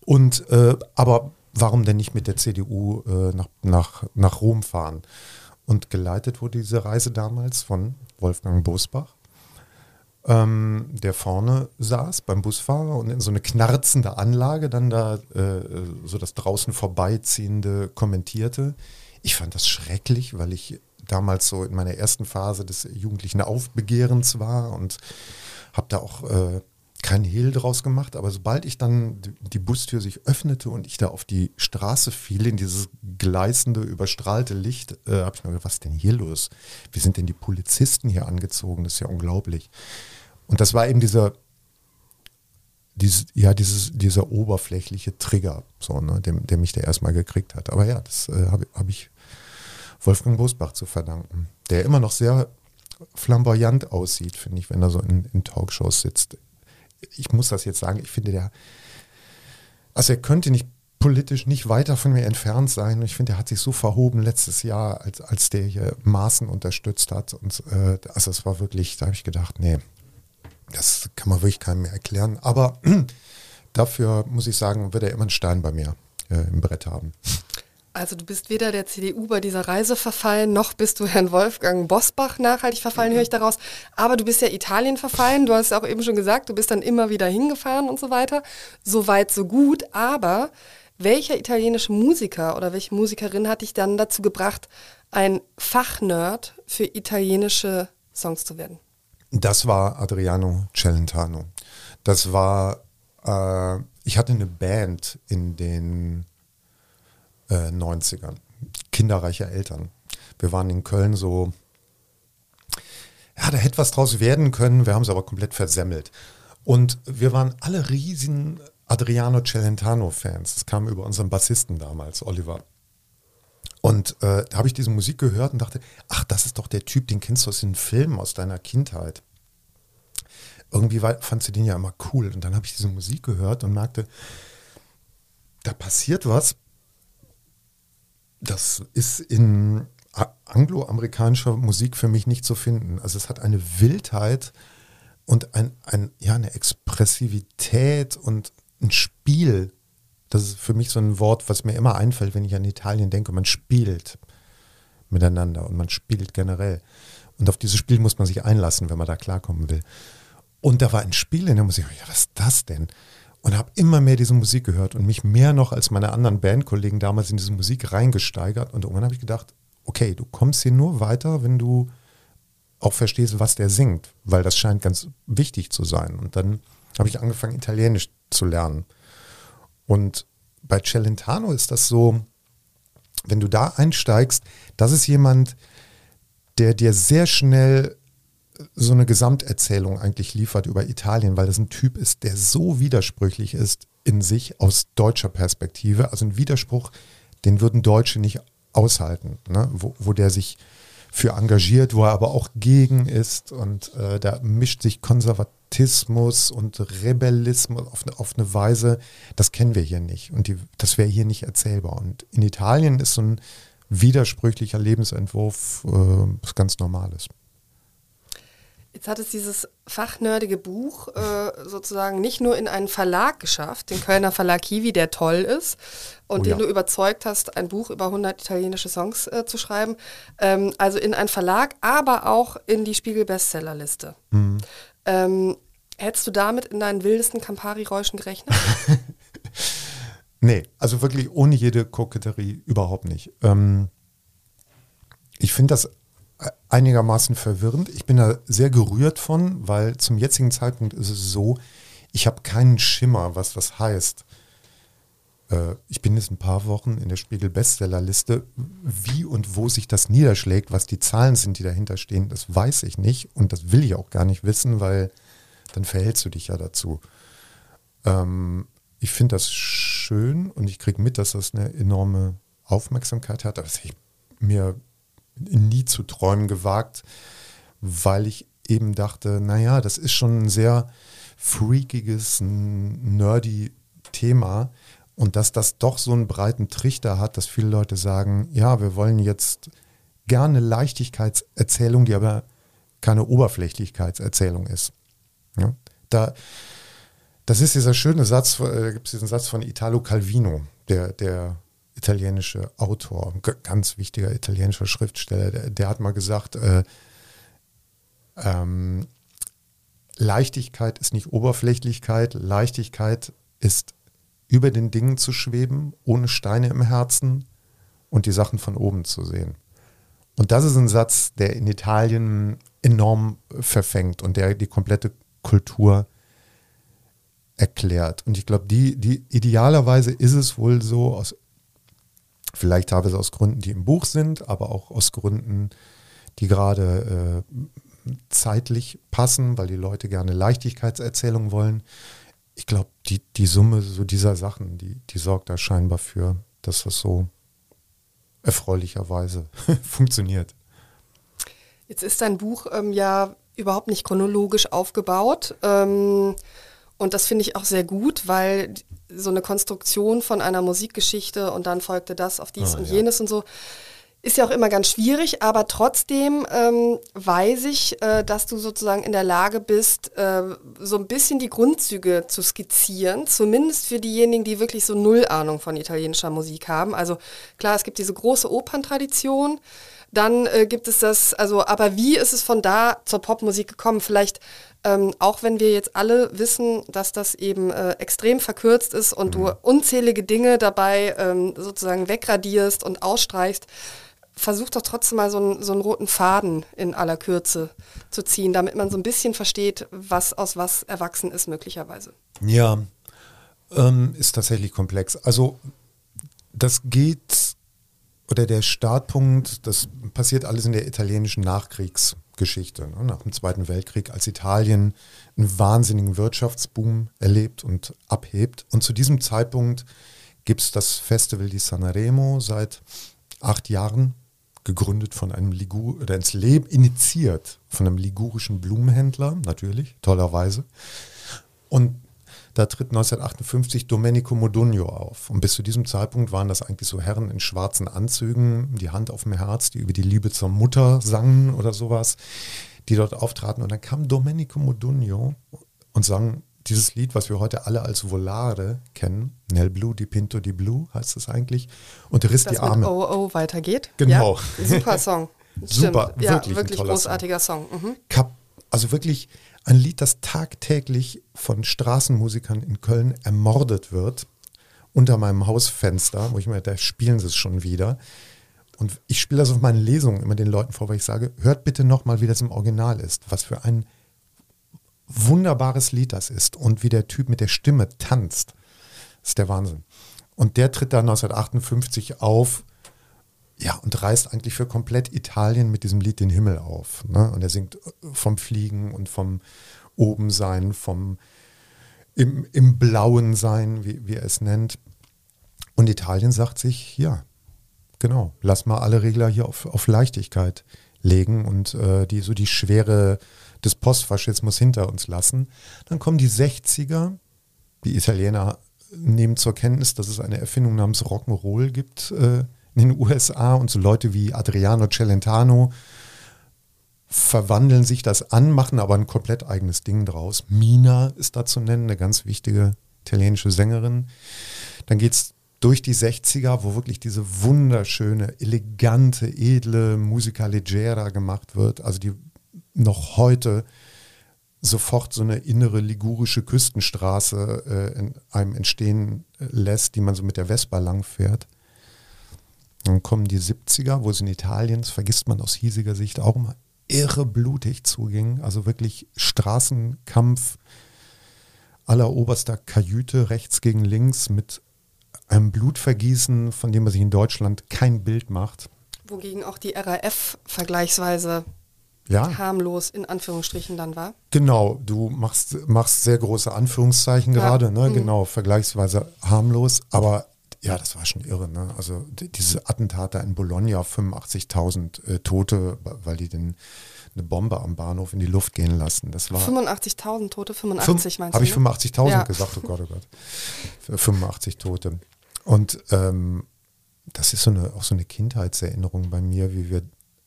[SPEAKER 1] Und äh, aber warum denn nicht mit der CDU äh, nach, nach, nach Rom fahren? Und geleitet wurde diese Reise damals von Wolfgang Bosbach ähm, der vorne saß beim Busfahrer und in so eine knarzende Anlage dann da äh, so das draußen vorbeiziehende kommentierte. Ich fand das schrecklich, weil ich damals so in meiner ersten Phase des jugendlichen Aufbegehrens war und habe da auch äh, keinen Hehl draus gemacht. Aber sobald ich dann die Bustür sich öffnete und ich da auf die Straße fiel, in dieses gleißende, überstrahlte Licht, äh, habe ich mir gedacht, was ist denn hier los? Wie sind denn die Polizisten hier angezogen? Das ist ja unglaublich. Und das war eben dieser, dieses, ja, dieses, dieser oberflächliche Trigger, so, ne, der, der mich da erstmal gekriegt hat. Aber ja, das äh, habe hab ich Wolfgang Bosbach zu verdanken, der immer noch sehr flamboyant aussieht, finde ich, wenn er so in, in Talkshows sitzt. Ich muss das jetzt sagen, ich finde der, also er könnte nicht politisch nicht weiter von mir entfernt sein. Ich finde, er hat sich so verhoben letztes Jahr, als, als der hier Maßen unterstützt hat. Und äh, also es war wirklich, da habe ich gedacht, nee, das kann man wirklich keinem mehr erklären. Aber <clears throat> dafür muss ich sagen, wird er immer einen Stein bei mir äh, im Brett haben.
[SPEAKER 3] Also du bist weder der CDU bei dieser Reise verfallen, noch bist du Herrn Wolfgang Bosbach nachhaltig verfallen, höre ich daraus. Aber du bist ja Italien verfallen, du hast auch eben schon gesagt, du bist dann immer wieder hingefahren und so weiter. So weit, so gut. Aber welcher italienische Musiker oder welche Musikerin hat dich dann dazu gebracht, ein Fachnerd für italienische Songs zu werden?
[SPEAKER 1] Das war Adriano Celentano. Das war, äh, ich hatte eine Band in den äh, 90ern, kinderreiche Eltern. Wir waren in Köln so, ja, da hätte was draus werden können, wir haben es aber komplett versemmelt. Und wir waren alle riesen Adriano Celentano-Fans. Das kam über unseren Bassisten damals, Oliver. Und äh, da habe ich diese Musik gehört und dachte, ach, das ist doch der Typ, den kennst du aus den Filmen aus deiner Kindheit. Irgendwie war, fand sie den ja immer cool. Und dann habe ich diese Musik gehört und merkte, da passiert was. Das ist in angloamerikanischer Musik für mich nicht zu finden. Also es hat eine Wildheit und ein, ein, ja, eine Expressivität und ein Spiel, das ist für mich so ein Wort, was mir immer einfällt, wenn ich an Italien denke. Man spielt miteinander und man spielt generell. Und auf dieses Spiel muss man sich einlassen, wenn man da klarkommen will. Und da war ein Spiel in der Musik. Ja, was ist das denn? Und habe immer mehr diese Musik gehört und mich mehr noch als meine anderen Bandkollegen damals in diese Musik reingesteigert. Und irgendwann habe ich gedacht, okay, du kommst hier nur weiter, wenn du auch verstehst, was der singt, weil das scheint ganz wichtig zu sein. Und dann habe ich angefangen, Italienisch zu lernen. Und bei Celentano ist das so, wenn du da einsteigst, das ist jemand, der dir sehr schnell so eine Gesamterzählung eigentlich liefert über Italien, weil das ein Typ ist, der so widersprüchlich ist in sich aus deutscher Perspektive. Also ein Widerspruch, den würden Deutsche nicht aushalten, ne? wo, wo der sich für engagiert, wo er aber auch gegen ist und äh, da mischt sich Konservatismus und Rebellismus auf, auf, eine Weise, das kennen wir hier nicht und die, das wäre hier nicht erzählbar. Und in Italien ist so ein widersprüchlicher Lebensentwurf äh, was ganz Normales.
[SPEAKER 3] Jetzt hat es dieses fachnördige Buch äh, sozusagen nicht nur in einen Verlag geschafft, den Kölner Verlag Kiwi, der toll ist und oh, den ja. du überzeugt hast, ein Buch über 100 italienische Songs äh, zu schreiben, ähm, also in einen Verlag, aber auch in die Spiegel-Bestsellerliste. Mhm. Ähm, hättest du damit in deinen wildesten Campari-Räuschen gerechnet? <laughs>
[SPEAKER 1] nee, also wirklich ohne jede Koketterie überhaupt nicht. Ähm, ich finde das einigermaßen verwirrend. Ich bin da sehr gerührt von, weil zum jetzigen Zeitpunkt ist es so, ich habe keinen Schimmer, was das heißt. Äh, ich bin jetzt ein paar Wochen in der Spiegel Bestsellerliste. Wie und wo sich das niederschlägt, was die Zahlen sind, die dahinter stehen, das weiß ich nicht und das will ich auch gar nicht wissen, weil dann verhältst du dich ja dazu. Ähm, ich finde das schön und ich kriege mit, dass das eine enorme Aufmerksamkeit hat. Aber ich mir nie zu träumen gewagt, weil ich eben dachte, naja, das ist schon ein sehr freakiges, nerdy Thema und dass das doch so einen breiten Trichter hat, dass viele Leute sagen, ja, wir wollen jetzt gerne Leichtigkeitserzählung, die aber keine Oberflächlichkeitserzählung ist. Ja, da, das ist dieser schöne Satz, äh, da gibt es diesen Satz von Italo Calvino, der, der italienische Autor, ganz wichtiger italienischer Schriftsteller, der, der hat mal gesagt, äh, ähm, Leichtigkeit ist nicht Oberflächlichkeit, Leichtigkeit ist über den Dingen zu schweben, ohne Steine im Herzen und die Sachen von oben zu sehen. Und das ist ein Satz, der in Italien enorm verfängt und der die komplette Kultur erklärt. Und ich glaube, die, die idealerweise ist es wohl so aus Vielleicht teilweise aus Gründen, die im Buch sind, aber auch aus Gründen, die gerade äh, zeitlich passen, weil die Leute gerne Leichtigkeitserzählungen wollen. Ich glaube, die, die Summe so dieser Sachen, die, die sorgt da scheinbar für, dass das so erfreulicherweise <laughs> funktioniert.
[SPEAKER 3] Jetzt ist dein Buch ähm, ja überhaupt nicht chronologisch aufgebaut. Ähm, und das finde ich auch sehr gut, weil so eine Konstruktion von einer Musikgeschichte und dann folgte das auf dies oh, und ja. jenes und so. Ist ja auch immer ganz schwierig, aber trotzdem ähm, weiß ich, äh, dass du sozusagen in der Lage bist, äh, so ein bisschen die Grundzüge zu skizzieren, zumindest für diejenigen, die wirklich so null Ahnung von italienischer Musik haben. Also klar, es gibt diese große Operntradition, dann äh, gibt es das, also aber wie ist es von da zur Popmusik gekommen? Vielleicht ähm, auch wenn wir jetzt alle wissen, dass das eben äh, extrem verkürzt ist und mhm. du unzählige Dinge dabei ähm, sozusagen wegradierst und ausstreichst, versuch doch trotzdem mal so, ein, so einen roten Faden in aller Kürze zu ziehen, damit man so ein bisschen versteht, was aus was erwachsen ist möglicherweise.
[SPEAKER 1] Ja, ähm, ist tatsächlich komplex. Also das geht, oder der Startpunkt, das passiert alles in der italienischen Nachkriegs- Geschichte. Ne? Nach dem Zweiten Weltkrieg, als Italien einen wahnsinnigen Wirtschaftsboom erlebt und abhebt. Und zu diesem Zeitpunkt gibt es das Festival di Sanremo seit acht Jahren, gegründet von einem Ligur, oder ins Leben initiiert von einem ligurischen Blumenhändler, natürlich, tollerweise. Und da tritt 1958 Domenico Modugno auf. Und bis zu diesem Zeitpunkt waren das eigentlich so Herren in schwarzen Anzügen, die Hand auf dem Herz, die über die Liebe zur Mutter sangen oder sowas, die dort auftraten. Und dann kam Domenico Modugno und sang dieses Lied, was wir heute alle als Volare kennen, Nel Blu di Pinto di Blu heißt es eigentlich, und riss
[SPEAKER 3] das
[SPEAKER 1] die Arme.
[SPEAKER 3] Mit oh, oh, weitergeht.
[SPEAKER 1] Genau.
[SPEAKER 3] Ja, super Song. <laughs>
[SPEAKER 1] Super,
[SPEAKER 3] Stimmt. ja,
[SPEAKER 1] wirklich,
[SPEAKER 3] wirklich
[SPEAKER 1] ein toller
[SPEAKER 3] großartiger Song. Mhm.
[SPEAKER 1] Kap also wirklich ein Lied, das tagtäglich von Straßenmusikern in Köln ermordet wird, unter meinem Hausfenster, wo ich mir, da spielen sie es schon wieder. Und ich spiele das auf meinen Lesungen immer den Leuten vor, weil ich sage, hört bitte nochmal, wie das im Original ist. Was für ein wunderbares Lied das ist und wie der Typ mit der Stimme tanzt. Das ist der Wahnsinn. Und der tritt da 1958 auf, ja, und reißt eigentlich für komplett Italien mit diesem Lied den Himmel auf. Ne? Und er singt vom Fliegen und vom Obensein, vom im, im Blauen sein, wie, wie er es nennt. Und Italien sagt sich, ja, genau, lass mal alle Regler hier auf, auf Leichtigkeit legen und äh, die so die Schwere des Postfaschismus hinter uns lassen. Dann kommen die 60er. Die Italiener nehmen zur Kenntnis, dass es eine Erfindung namens Rock'n'Roll gibt äh, in den USA und so Leute wie Adriano Celentano verwandeln sich das an, machen aber ein komplett eigenes Ding draus. Mina ist da zu nennen, eine ganz wichtige italienische Sängerin. Dann geht es durch die 60er, wo wirklich diese wunderschöne, elegante, edle Musica leggera gemacht wird. Also die noch heute sofort so eine innere ligurische Küstenstraße äh, in einem entstehen äh, lässt, die man so mit der Vespa langfährt. Dann kommen die 70er, wo es in Italien, das vergisst man aus hiesiger Sicht auch immer, irre blutig zuging. Also wirklich Straßenkampf aller oberster Kajüte, rechts gegen links, mit einem Blutvergießen, von dem man sich in Deutschland kein Bild macht.
[SPEAKER 3] Wogegen auch die RAF vergleichsweise
[SPEAKER 1] Ja,
[SPEAKER 3] harmlos in Anführungsstrichen dann war.
[SPEAKER 1] genau. Du machst, machst sehr große Anführungszeichen
[SPEAKER 3] Ja.
[SPEAKER 1] gerade, ne?
[SPEAKER 3] Mhm.
[SPEAKER 1] Genau, vergleichsweise harmlos. Aber ja, das war schon irre, ne? Also die, diese Attentate in Bologna, 85.000 äh, Tote, weil die den, eine Bombe am Bahnhof in die Luft gehen lassen. Das war
[SPEAKER 3] 85.000 Tote, 85 meinst du?
[SPEAKER 1] Habe ich
[SPEAKER 3] ne?
[SPEAKER 1] 85.000
[SPEAKER 3] Ja.
[SPEAKER 1] gesagt? Oh Gott, oh Gott. Für 85 Tote. Und ähm, das ist so eine, auch so eine Kindheitserinnerung bei mir, wie wir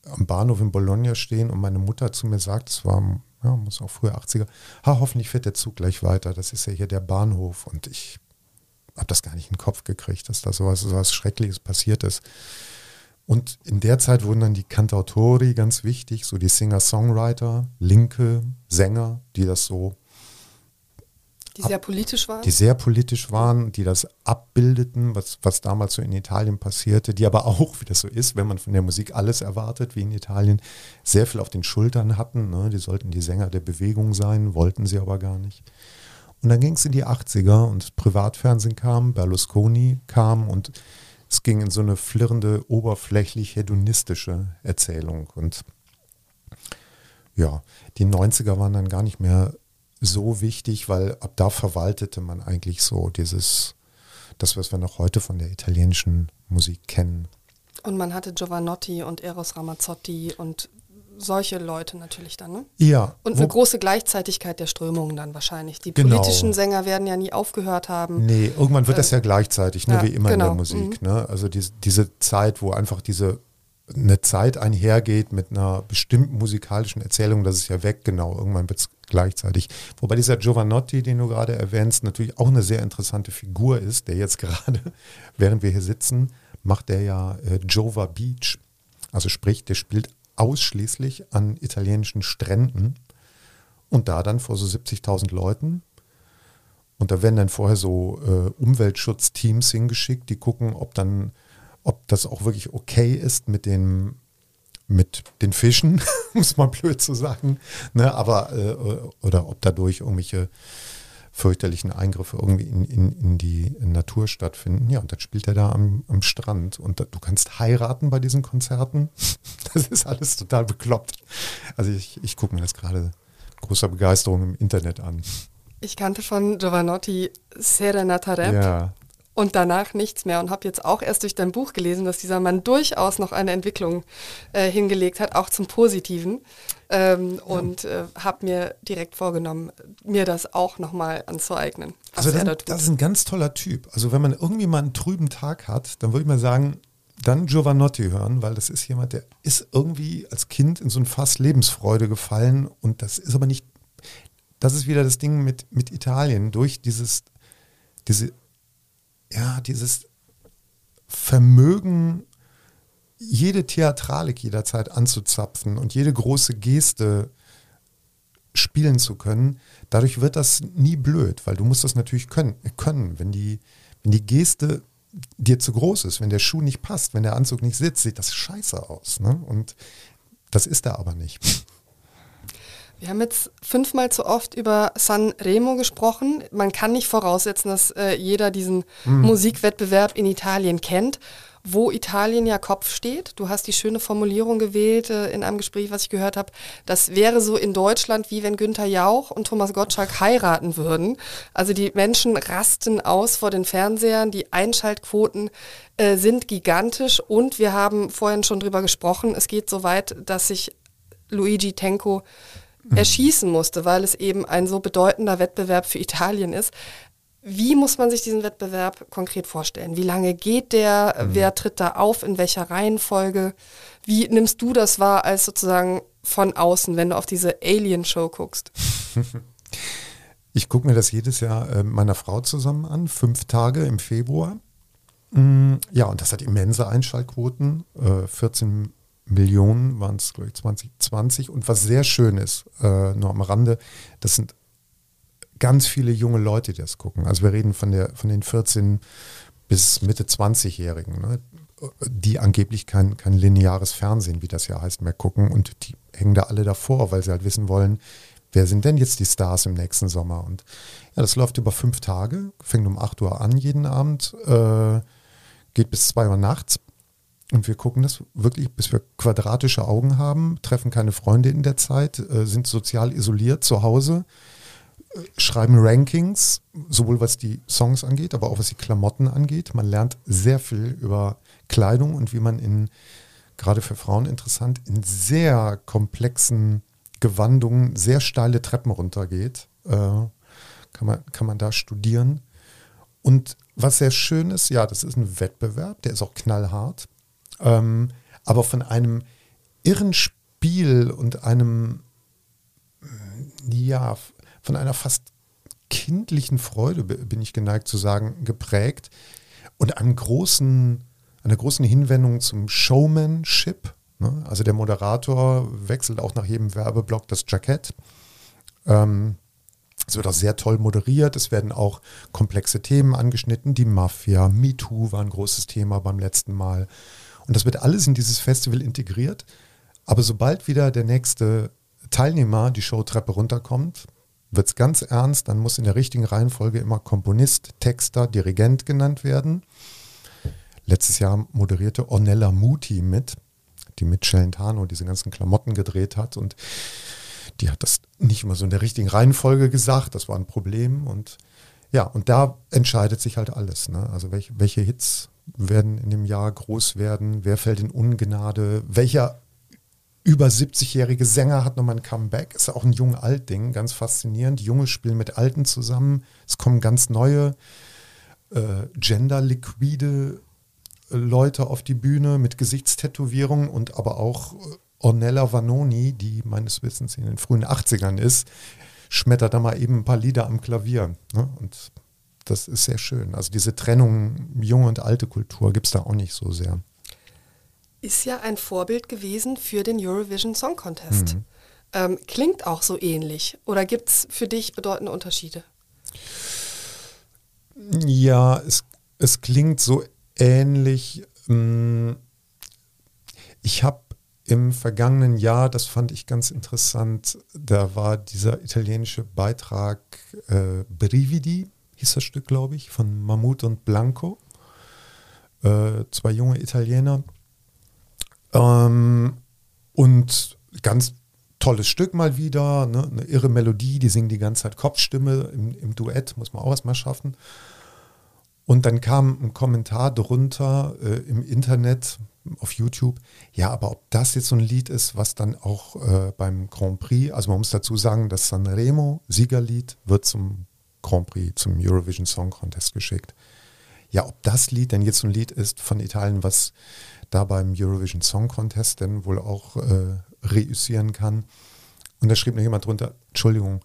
[SPEAKER 1] am Bahnhof in Bologna stehen und meine Mutter zu mir sagt, es war, ja, muss auch früher 80er, ha, hoffentlich fährt der Zug gleich weiter. Das ist ja hier der Bahnhof. Und ich habe das gar nicht in den Kopf gekriegt, dass da sowas, sowas Schreckliches passiert ist. Und in der Zeit wurden dann die Cantautori ganz wichtig, so die Singer-Songwriter, linke Sänger, die das so
[SPEAKER 3] Die sehr politisch waren.
[SPEAKER 1] die sehr politisch waren, die das abbildeten, was, was damals so in Italien passierte, die aber auch, wie das so ist, wenn man von der Musik alles erwartet, wie in Italien, sehr viel auf den Schultern hatten. Ne? Die sollten die Sänger der Bewegung sein, wollten sie aber gar nicht. Und dann ging es in die 80er und Privatfernsehen kam, Berlusconi kam und es ging in so eine flirrende, oberflächlich hedonistische Erzählung. Und ja, die 90er waren dann gar nicht mehr so wichtig, weil ab da verwaltete man eigentlich so dieses, das, was wir noch heute von der italienischen Musik kennen.
[SPEAKER 3] Und man hatte Giovanotti und Eros Ramazzotti und solche Leute natürlich dann, ne?
[SPEAKER 1] Ja.
[SPEAKER 3] Und eine
[SPEAKER 1] wo-
[SPEAKER 3] große Gleichzeitigkeit der Strömungen dann wahrscheinlich. Die
[SPEAKER 1] Genau.
[SPEAKER 3] politischen Sänger werden ja nie aufgehört haben.
[SPEAKER 1] Nee, irgendwann wird das ja gleichzeitig, ne,
[SPEAKER 3] ja,
[SPEAKER 1] wie immer in der
[SPEAKER 3] genau,
[SPEAKER 1] Musik. Ne? Also diese, diese Zeit, wo einfach diese eine Zeit einhergeht mit einer bestimmten musikalischen Erzählung, das ist ja weg, genau, irgendwann wird es gleichzeitig. Wobei dieser Giovanotti, den du gerade erwähnst, natürlich auch eine sehr interessante Figur ist, der jetzt <laughs> gerade, während wir hier sitzen, macht der ja äh, Jova Beach. Also sprich, der spielt ausschließlich an italienischen Stränden und da dann vor so 70.000 Leuten und da werden dann vorher so äh, Umweltschutzteams hingeschickt, die gucken, ob dann, ob das auch wirklich okay ist mit den, mit den Fischen, <laughs> muss man blöd zu sagen. Ne? Aber äh, oder ob dadurch irgendwelche fürchterlichen Eingriffe irgendwie in, in, in die Natur stattfinden. Ja, und dann spielt er da am, am Strand. Und da, du kannst heiraten bei diesen Konzerten. <laughs> Das ist alles total bekloppt. Also ich, ich gucke mir das gerade großer Begeisterung im Internet an.
[SPEAKER 3] Ich kannte von Giovanotti Serenata Rap.
[SPEAKER 1] Ja.
[SPEAKER 3] Und danach nichts mehr und habe jetzt auch erst durch dein Buch gelesen, dass dieser Mann durchaus noch eine Entwicklung äh, hingelegt hat, auch zum Positiven. Ähm, ja. Und äh, habe mir direkt vorgenommen, mir das auch nochmal anzueignen.
[SPEAKER 1] Also das, da das, ist ein ganz toller Typ. Also wenn man irgendwie mal einen trüben Tag hat, dann würde ich mal sagen, dann Giovanotti hören, weil das ist jemand, der ist irgendwie als Kind in so ein Fass Lebensfreude gefallen und das ist aber nicht, das ist wieder das Ding mit, mit Italien, durch dieses, diese ja, dieses Vermögen, jede Theatralik jederzeit anzuzapfen und jede große Geste spielen zu können, dadurch wird das nie blöd, weil du musst das natürlich können, können. Wenn, die, wenn die Geste dir zu groß ist, wenn der Schuh nicht passt, wenn der Anzug nicht sitzt, sieht das scheiße aus. Ne? Und das ist er aber nicht.
[SPEAKER 3] Wir haben jetzt fünfmal zu oft über San Remo gesprochen. Man kann nicht voraussetzen, dass äh, jeder diesen mhm. Musikwettbewerb in Italien kennt, wo Italien ja Kopf steht. Du hast die schöne Formulierung gewählt äh, in einem Gespräch, was ich gehört habe. Das wäre so in Deutschland, wie wenn Günther Jauch und Thomas Gottschalk heiraten würden. Also die Menschen rasten aus vor den Fernsehern, die Einschaltquoten äh, sind gigantisch und wir haben vorhin schon drüber gesprochen, es geht so weit, dass sich Luigi Tenco Mhm. Erschießen musste, weil es eben ein so bedeutender Wettbewerb für Italien ist. Wie muss man sich diesen Wettbewerb konkret vorstellen? Wie lange geht der? Mhm. Wer tritt da auf? In welcher Reihenfolge? Wie nimmst du das wahr als sozusagen von außen, wenn du auf diese Alien-Show guckst? <laughs>
[SPEAKER 1] Ich gucke mir das jedes Jahr äh, meiner Frau zusammen an, fünf Tage im Februar. Mm, ja, und das hat immense Einschaltquoten, äh, 14 Millionen waren es, glaube ich, 2020. Und was sehr schön ist, äh, nur am Rande, das sind ganz viele junge Leute, die das gucken. Also wir reden von, der, von den 14 bis Mitte 20-Jährigen, ne, die angeblich kein, kein lineares Fernsehen, wie das ja heißt, mehr gucken. Und die hängen da alle davor, weil sie halt wissen wollen, wer sind denn jetzt die Stars im nächsten Sommer? Und ja, das läuft über fünf Tage, fängt um 8 Uhr an jeden Abend, äh, geht bis 2 Uhr nachts und wir gucken das wirklich, bis wir quadratische Augen haben, treffen keine Freunde in der Zeit, äh, sind sozial isoliert zu Hause, äh, schreiben Rankings, sowohl was die Songs angeht, aber auch was die Klamotten angeht. Man lernt sehr viel über Kleidung und wie man in, gerade für Frauen interessant, in sehr komplexen Gewandungen sehr steile Treppen runtergeht. Äh, kann, man, kann man da studieren. Und was sehr schön ist, ja, das ist ein Wettbewerb, der ist auch knallhart ähm, aber von einem irren Spiel und einem, ja, von einer fast kindlichen Freude, bin ich geneigt zu sagen, geprägt und einem großen, einer großen Hinwendung zum Showmanship. Ne? Also der Moderator wechselt auch nach jedem Werbeblock das Jackett. Ähm, es wird auch sehr toll moderiert. Es werden auch komplexe Themen angeschnitten. Die Mafia, MeToo war ein großes Thema beim letzten Mal. Und das wird alles in dieses Festival integriert. Aber sobald wieder der nächste Teilnehmer die Showtreppe runterkommt, wird es ganz ernst. Dann muss in der richtigen Reihenfolge immer Komponist, Texter, Dirigent genannt werden. Letztes Jahr moderierte Ornella Muti mit, die mit Celentano diese ganzen Klamotten gedreht hat. Und die hat das nicht immer so in der richtigen Reihenfolge gesagt. Das war ein Problem. Und ja, und da entscheidet sich halt alles. Ne? Also welche, welche Hits werden in dem Jahr groß werden? Wer fällt in Ungnade? Welcher über 70-jährige Sänger hat nochmal ein Comeback? Ist auch ein jung-alt-Ding, ganz faszinierend. Junge spielen mit Alten zusammen. Es kommen ganz neue, äh, gender-liquide äh, Leute auf die Bühne mit Gesichtstätowierungen und aber auch äh, Ornella Vanoni, die meines Wissens in den frühen 80ern ist, schmettert da mal eben ein paar Lieder am Klavier. Ne? Und das ist sehr schön. Also diese Trennung junge und alte Kultur gibt es da auch nicht so sehr.
[SPEAKER 3] Ist ja ein Vorbild gewesen für den Eurovision Song Contest. Mhm. Ähm, klingt auch so ähnlich. Oder gibt es für dich bedeutende Unterschiede?
[SPEAKER 1] Ja, es, es klingt so ähnlich. Mm, ich habe im vergangenen Jahr, das fand ich ganz interessant, da war dieser italienische Beitrag äh, Brividi, hieß das Stück, glaube ich, von Mammut und Blanco. Äh, zwei junge Italiener. Ähm, und ganz tolles Stück mal wieder, ne? eine irre Melodie, die singen die ganze Zeit Kopfstimme im, im Duett, muss man auch erstmal schaffen. Und dann kam ein Kommentar drunter äh, im Internet, auf YouTube. Ja, aber ob das jetzt so ein Lied ist, was dann auch äh, beim Grand Prix, also man muss dazu sagen, das Sanremo Siegerlied wird zum Grand Prix, zum Eurovision Song Contest geschickt. Ja, ob das Lied denn jetzt ein Lied ist von Italien, was da beim Eurovision Song Contest denn wohl auch äh, reüssieren kann. Und da schrieb noch jemand drunter, Entschuldigung,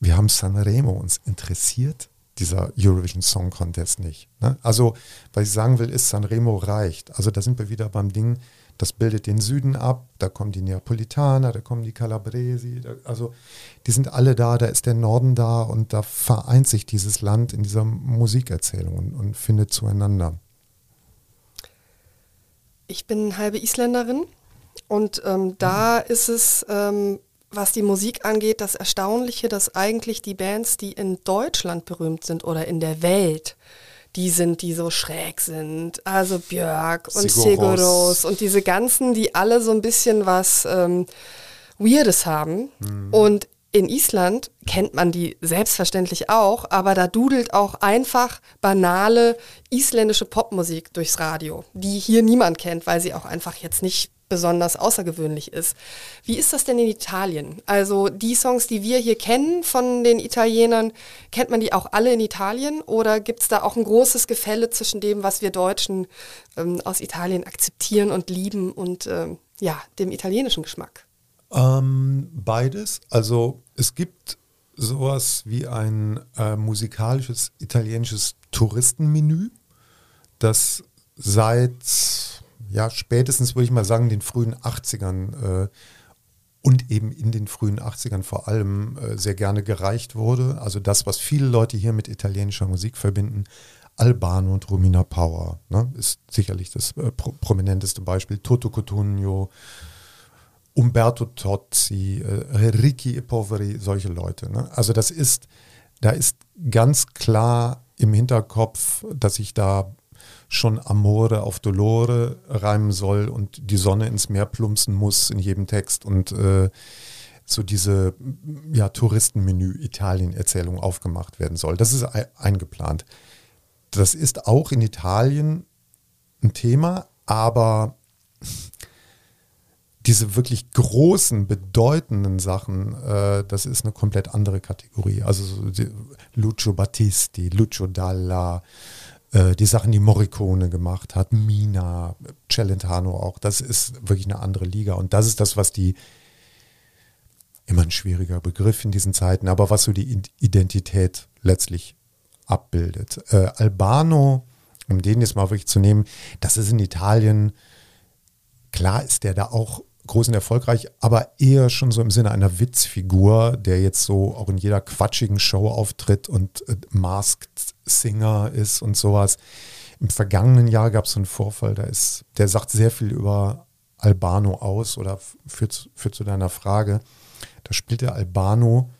[SPEAKER 1] wir haben Sanremo uns interessiert dieser Eurovision Song Contest nicht. Ne? Also, was ich sagen will, ist, Sanremo reicht. Also da sind wir wieder beim Ding, das bildet den Süden ab, da kommen die Neapolitaner, da kommen die Calabresi, da, also die sind alle da, da ist der Norden da und da vereint sich dieses Land in dieser Musikerzählung und, und findet zueinander.
[SPEAKER 3] Ich bin halbe Isländerin und ähm, da ist es ähm, was die Musik angeht, das Erstaunliche, dass eigentlich die Bands, die in Deutschland berühmt sind oder in der Welt, die sind, die so schräg sind. Also Björk und Seguros und diese ganzen, die alle so ein bisschen was ähm, Weirdes haben. Mhm. Und in Island kennt man die selbstverständlich auch, aber da dudelt auch einfach banale isländische Popmusik durchs Radio, die hier niemand kennt, weil sie auch einfach jetzt nicht besonders außergewöhnlich ist. Wie ist das denn in Italien? Also die Songs, die wir hier kennen von den Italienern, kennt man die auch alle in Italien oder gibt es da auch ein großes Gefälle zwischen dem, was wir Deutschen ähm, aus Italien akzeptieren und lieben und ähm, ja, dem italienischen Geschmack?
[SPEAKER 1] Ähm, beides. Also es gibt sowas wie ein äh, musikalisches italienisches Touristenmenü, das seit ja, spätestens würde ich mal sagen, den frühen 80ern äh, und eben in den frühen 80ern vor allem äh, sehr gerne gereicht wurde. Also das, was viele Leute hier mit italienischer Musik verbinden, Albano und Romina Power, ne, ist sicherlich das äh, pro prominenteste Beispiel. Toto Cotugno, Umberto Tozzi, äh, Ricky e Poveri, solche Leute. Ne? Also das ist, da ist ganz klar im Hinterkopf, dass ich da schon Amore auf Dolore reimen soll und die Sonne ins Meer plumpsen muss in jedem Text und äh, so diese ja, Touristenmenü Italien-Erzählung aufgemacht werden soll. Das ist eingeplant. Das ist auch in Italien ein Thema, aber diese wirklich großen, bedeutenden Sachen, äh, das ist eine komplett andere Kategorie. Also so Lucio Battisti, Lucio Dalla, äh, die Sachen, die Morricone gemacht hat, Mina, Celentano auch, das ist wirklich eine andere Liga. Und das ist das, was die, immer ein schwieriger Begriff in diesen Zeiten, aber was so die Identität letztlich abbildet. Äh, Albano, um den jetzt mal wirklich zu nehmen, das ist in Italien, klar ist der da auch groß und erfolgreich, aber eher schon so im Sinne einer Witzfigur, der jetzt so auch in jeder quatschigen Show auftritt und äh, Masked Singer ist und sowas. Im vergangenen Jahr gab es einen Vorfall, da ist, der sagt sehr viel über Albano aus oder führt, führt zu deiner Frage. Da spielt der Albano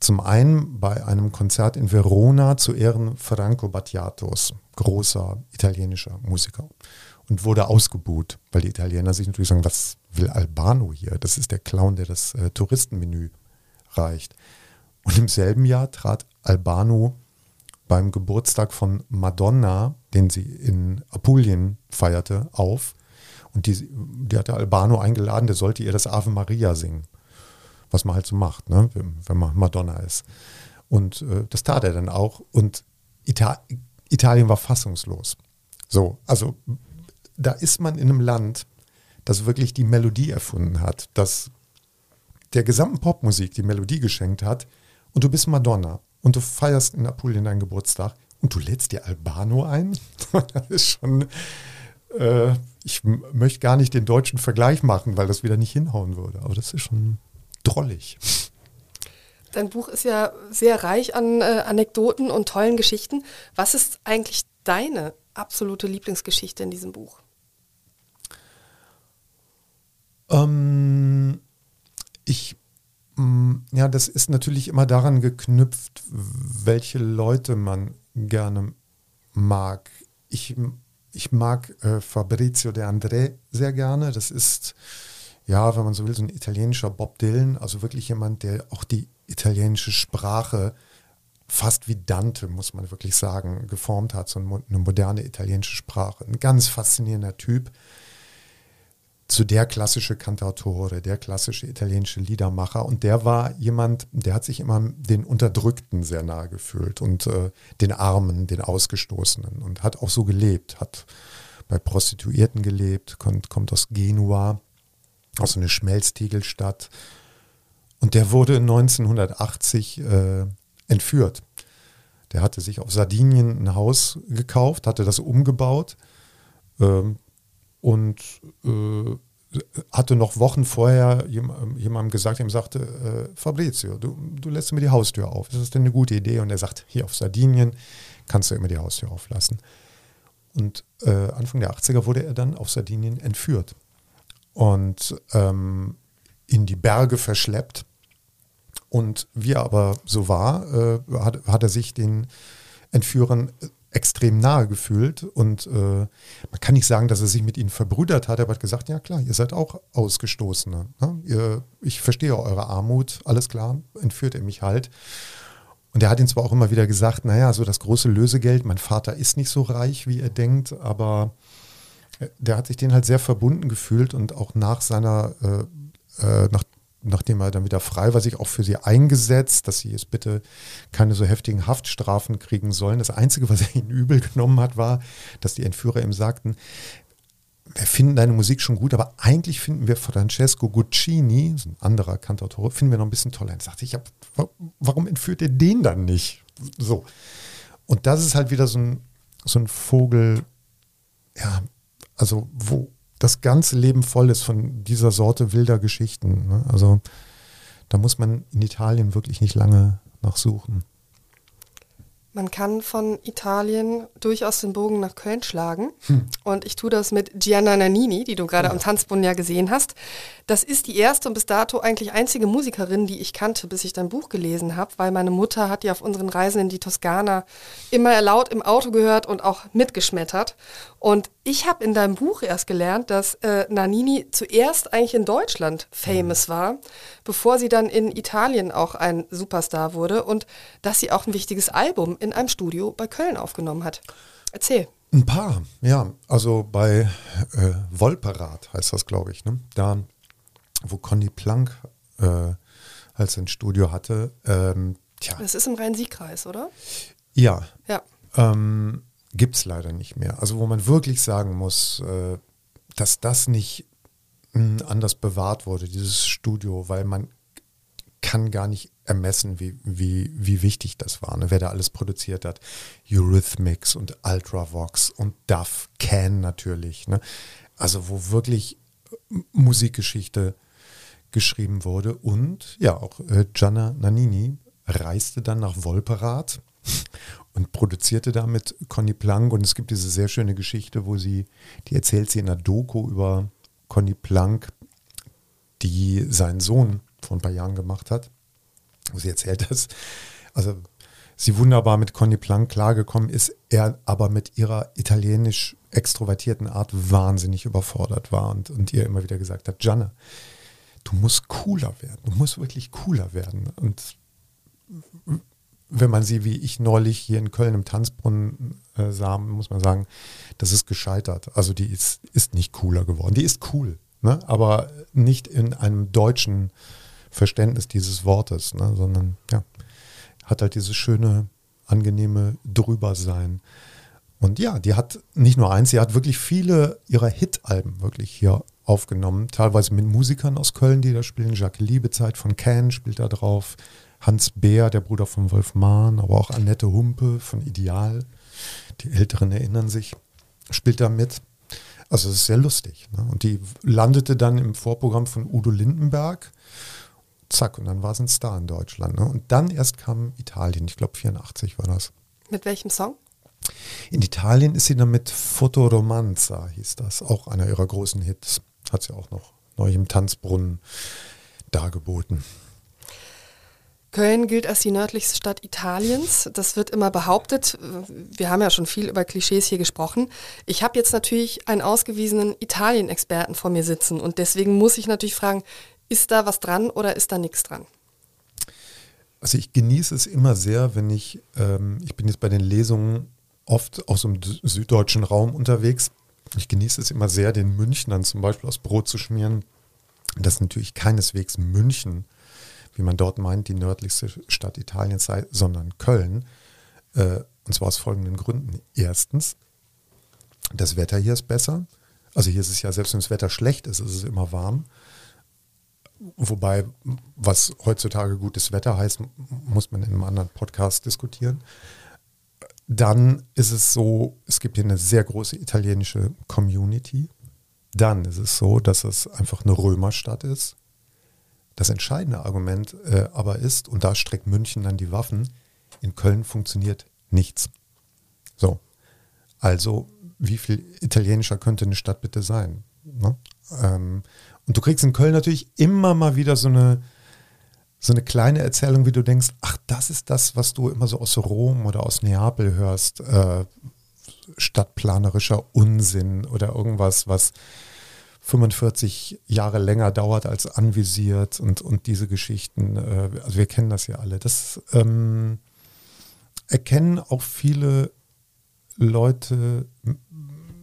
[SPEAKER 1] zum einen bei einem Konzert in Verona zu Ehren Franco Battiatos, großer italienischer Musiker und wurde ausgebuht, weil die Italiener sich natürlich sagen, was will Albano hier? Das ist der Clown, der das äh, Touristenmenü reicht. Und im selben Jahr trat Albano beim Geburtstag von Madonna, den sie in Apulien feierte, auf. Und die, die hatte Albano eingeladen, der sollte ihr das Ave Maria singen. Was man halt so macht, ne? wenn man Madonna ist. Und äh, das tat er dann auch. Und Ita Italien war fassungslos. So, also da ist man in einem Land, das wirklich die Melodie erfunden hat, das der gesamten Popmusik die Melodie geschenkt hat und du bist Madonna und du feierst in Apulien deinen Geburtstag und du lädst dir Albano ein. <laughs> das ist schon, äh, ich möchte gar nicht den deutschen Vergleich machen, weil das wieder nicht hinhauen würde, aber das ist schon drollig.
[SPEAKER 3] Dein Buch ist ja sehr reich an äh, Anekdoten und tollen Geschichten. Was ist eigentlich deine absolute Lieblingsgeschichte in diesem Buch?
[SPEAKER 1] Ähm, ich, ja, das ist natürlich immer daran geknüpft, welche Leute man gerne mag. Ich, ich mag äh, Fabrizio De André sehr gerne. Das ist, ja, wenn man so will, so ein italienischer Bob Dylan, also wirklich jemand, der auch die italienische Sprache fast wie Dante, muss man wirklich sagen, geformt hat, so eine moderne italienische Sprache. Ein ganz faszinierender Typ. Zu der klassische Cantautore, der klassische italienische Liedermacher. Und der war jemand, der hat sich immer den Unterdrückten sehr nahe gefühlt und äh, den Armen, den Ausgestoßenen und hat auch so gelebt, hat bei Prostituierten gelebt, kommt, kommt aus Genua, aus einer Schmelztiegelstadt. Und der wurde 1980 äh, entführt. Der hatte sich auf Sardinien ein Haus gekauft, hatte das umgebaut ähm, und äh, hatte noch Wochen vorher jemandem gesagt, ihm sagte, äh, Fabrizio, du, du lässt mir die Haustür auf. Ist das denn eine gute Idee? Und er sagt, hier auf Sardinien kannst du immer die Haustür auflassen. Und äh, Anfang der 80er wurde er dann auf Sardinien entführt und ähm, in die Berge verschleppt und wie er aber so war, äh, hat, hat er sich den Entführern extrem nahe gefühlt und äh, man kann nicht sagen, dass er sich mit ihnen verbrüdert hat, er hat gesagt, ja klar, ihr seid auch Ausgestoßene. Ne? Ihr, ich verstehe eure Armut, alles klar, entführt er mich halt. Und er hat ihn zwar auch immer wieder gesagt, naja, so das große Lösegeld, mein Vater ist nicht so reich, wie er denkt, aber äh, der hat sich den halt sehr verbunden gefühlt und auch nach seiner, äh, äh nach, nachdem er dann wieder frei war, sich auch für sie eingesetzt, dass sie jetzt bitte keine so heftigen Haftstrafen kriegen sollen. Das Einzige, was er ihnen übel genommen hat, war, dass die Entführer ihm sagten, wir finden deine Musik schon gut, aber eigentlich finden wir Francesco Guccini, ein anderer Kantautore, finden wir noch ein bisschen toller. Und sagte ich, hab, warum entführt ihr den dann nicht? So. Und das ist halt wieder so ein, so ein Vogel, ja, also wo das ganze Leben voll ist von dieser Sorte wilder Geschichten. Ne? Also da muss man in Italien wirklich nicht lange nachsuchen.
[SPEAKER 3] Man kann von Italien durchaus den Bogen nach Köln schlagen. Hm. Und ich tue das mit Gianna Nannini, die du gerade ja. am Tanzbrunnen ja gesehen hast. Das ist die erste und bis dato eigentlich einzige Musikerin, die ich kannte, bis ich dein Buch gelesen habe, weil meine Mutter hat die auf unseren Reisen in die Toskana immer laut im Auto gehört und auch mitgeschmettert. Und ich habe in deinem Buch erst gelernt, dass äh, Nannini zuerst eigentlich in Deutschland famous war, bevor sie dann in Italien auch ein Superstar wurde und dass sie auch ein wichtiges Album in einem Studio bei Köln aufgenommen hat. Erzähl.
[SPEAKER 1] Ein paar, ja. Also bei äh, Wolperat heißt das, glaube ich. Ne? Da wo Conny Plank äh, als ein Studio hatte. Ähm,
[SPEAKER 3] tja. Das ist im Rhein-Sieg-Kreis, oder?
[SPEAKER 1] Ja. Ja. Ähm, Gibt es leider nicht mehr. Also wo man wirklich sagen muss, äh, dass das nicht hm, anders bewahrt wurde, dieses Studio, weil man kann gar nicht ermessen, wie, wie, wie wichtig das war, ne? wer da alles produziert hat. Eurythmics und Ultravox und Duff, Can natürlich. Ne? Also wo wirklich Musikgeschichte geschrieben wurde. Und ja, auch äh, Gianna Nannini reiste dann nach Wolperath und produzierte da mit Conny Plank. Und es gibt diese sehr schöne Geschichte, wo sie, die erzählt sie in einer Doku über Conny Plank, die seinen Sohn vor ein paar Jahren gemacht hat. Wo sie erzählt, dass also sie wunderbar mit Conny Plank klargekommen ist, er aber mit ihrer italienisch extrovertierten Art wahnsinnig überfordert war und, und ihr immer wieder gesagt hat, Gianna, du musst cooler werden, du musst wirklich cooler werden. Und wenn man sie, wie ich neulich hier in Köln im Tanzbrunnen äh, sah, muss man sagen, das ist gescheitert. Also die ist, ist nicht cooler geworden. Die ist cool, ne? aber nicht in einem deutschen Verständnis dieses Wortes, ne? sondern ja, hat halt dieses schöne, angenehme Drübersein. Und ja, die hat nicht nur eins, sie hat wirklich viele ihrer Hit-Alben wirklich hier aufgenommen, teilweise mit Musikern aus Köln, die da spielen. Jacques Liebezeit von Can spielt da drauf, Hans Beer, der Bruder von Wolf Mahn, aber auch Annette Humpe von Ideal. Die Älteren erinnern sich, spielt da mit. Also es ist sehr lustig. Ne? Und die landete dann im Vorprogramm von Udo Lindenberg. Zack, und dann war es ein Star in Deutschland. Ne? Und dann erst kam Italien, ich glaube 84 war das.
[SPEAKER 3] Mit welchem Song?
[SPEAKER 1] In Italien ist sie dann mit Fotoromanza, hieß das, auch einer ihrer großen Hits. Hat sie auch noch neu im Tanzbrunnen dargeboten.
[SPEAKER 3] Köln gilt als die nördlichste Stadt Italiens. Das wird immer behauptet. Wir haben ja schon viel über Klischees hier gesprochen. Ich habe jetzt natürlich einen ausgewiesenen Italien-Experten vor mir sitzen und deswegen muss ich natürlich fragen, ist da was dran oder ist da nichts dran?
[SPEAKER 1] Also ich genieße es immer sehr, wenn ich, ähm, ich bin jetzt bei den Lesungen oft aus dem süddeutschen Raum unterwegs. Ich genieße es immer sehr, den Münchnern zum Beispiel aus Brot zu schmieren. Das ist natürlich keineswegs München, wie man dort meint, die nördlichste Stadt Italiens sei, sondern Köln. Äh, und zwar aus folgenden Gründen. Erstens, das Wetter hier ist besser. Also hier ist es ja, selbst wenn das Wetter schlecht ist, ist es immer warm. Wobei, was heutzutage gutes Wetter heißt, muss man in einem anderen Podcast diskutieren. Dann ist es so, es gibt hier eine sehr große italienische Community. Dann ist es so, dass es einfach eine Römerstadt ist. Das entscheidende Argument äh, aber ist, und da streckt München dann die Waffen, in Köln funktioniert nichts. So, also wie viel italienischer könnte eine Stadt bitte sein? Ne? Ähm, und du kriegst in Köln natürlich immer mal wieder so eine, so eine kleine Erzählung, wie du denkst, ach, das ist das, was du immer so aus Rom oder aus Neapel hörst, äh, stadtplanerischer Unsinn oder irgendwas, was 45 Jahre länger dauert als anvisiert und, und diese Geschichten, äh, also wir kennen das ja alle. Das ähm, erkennen auch viele Leute,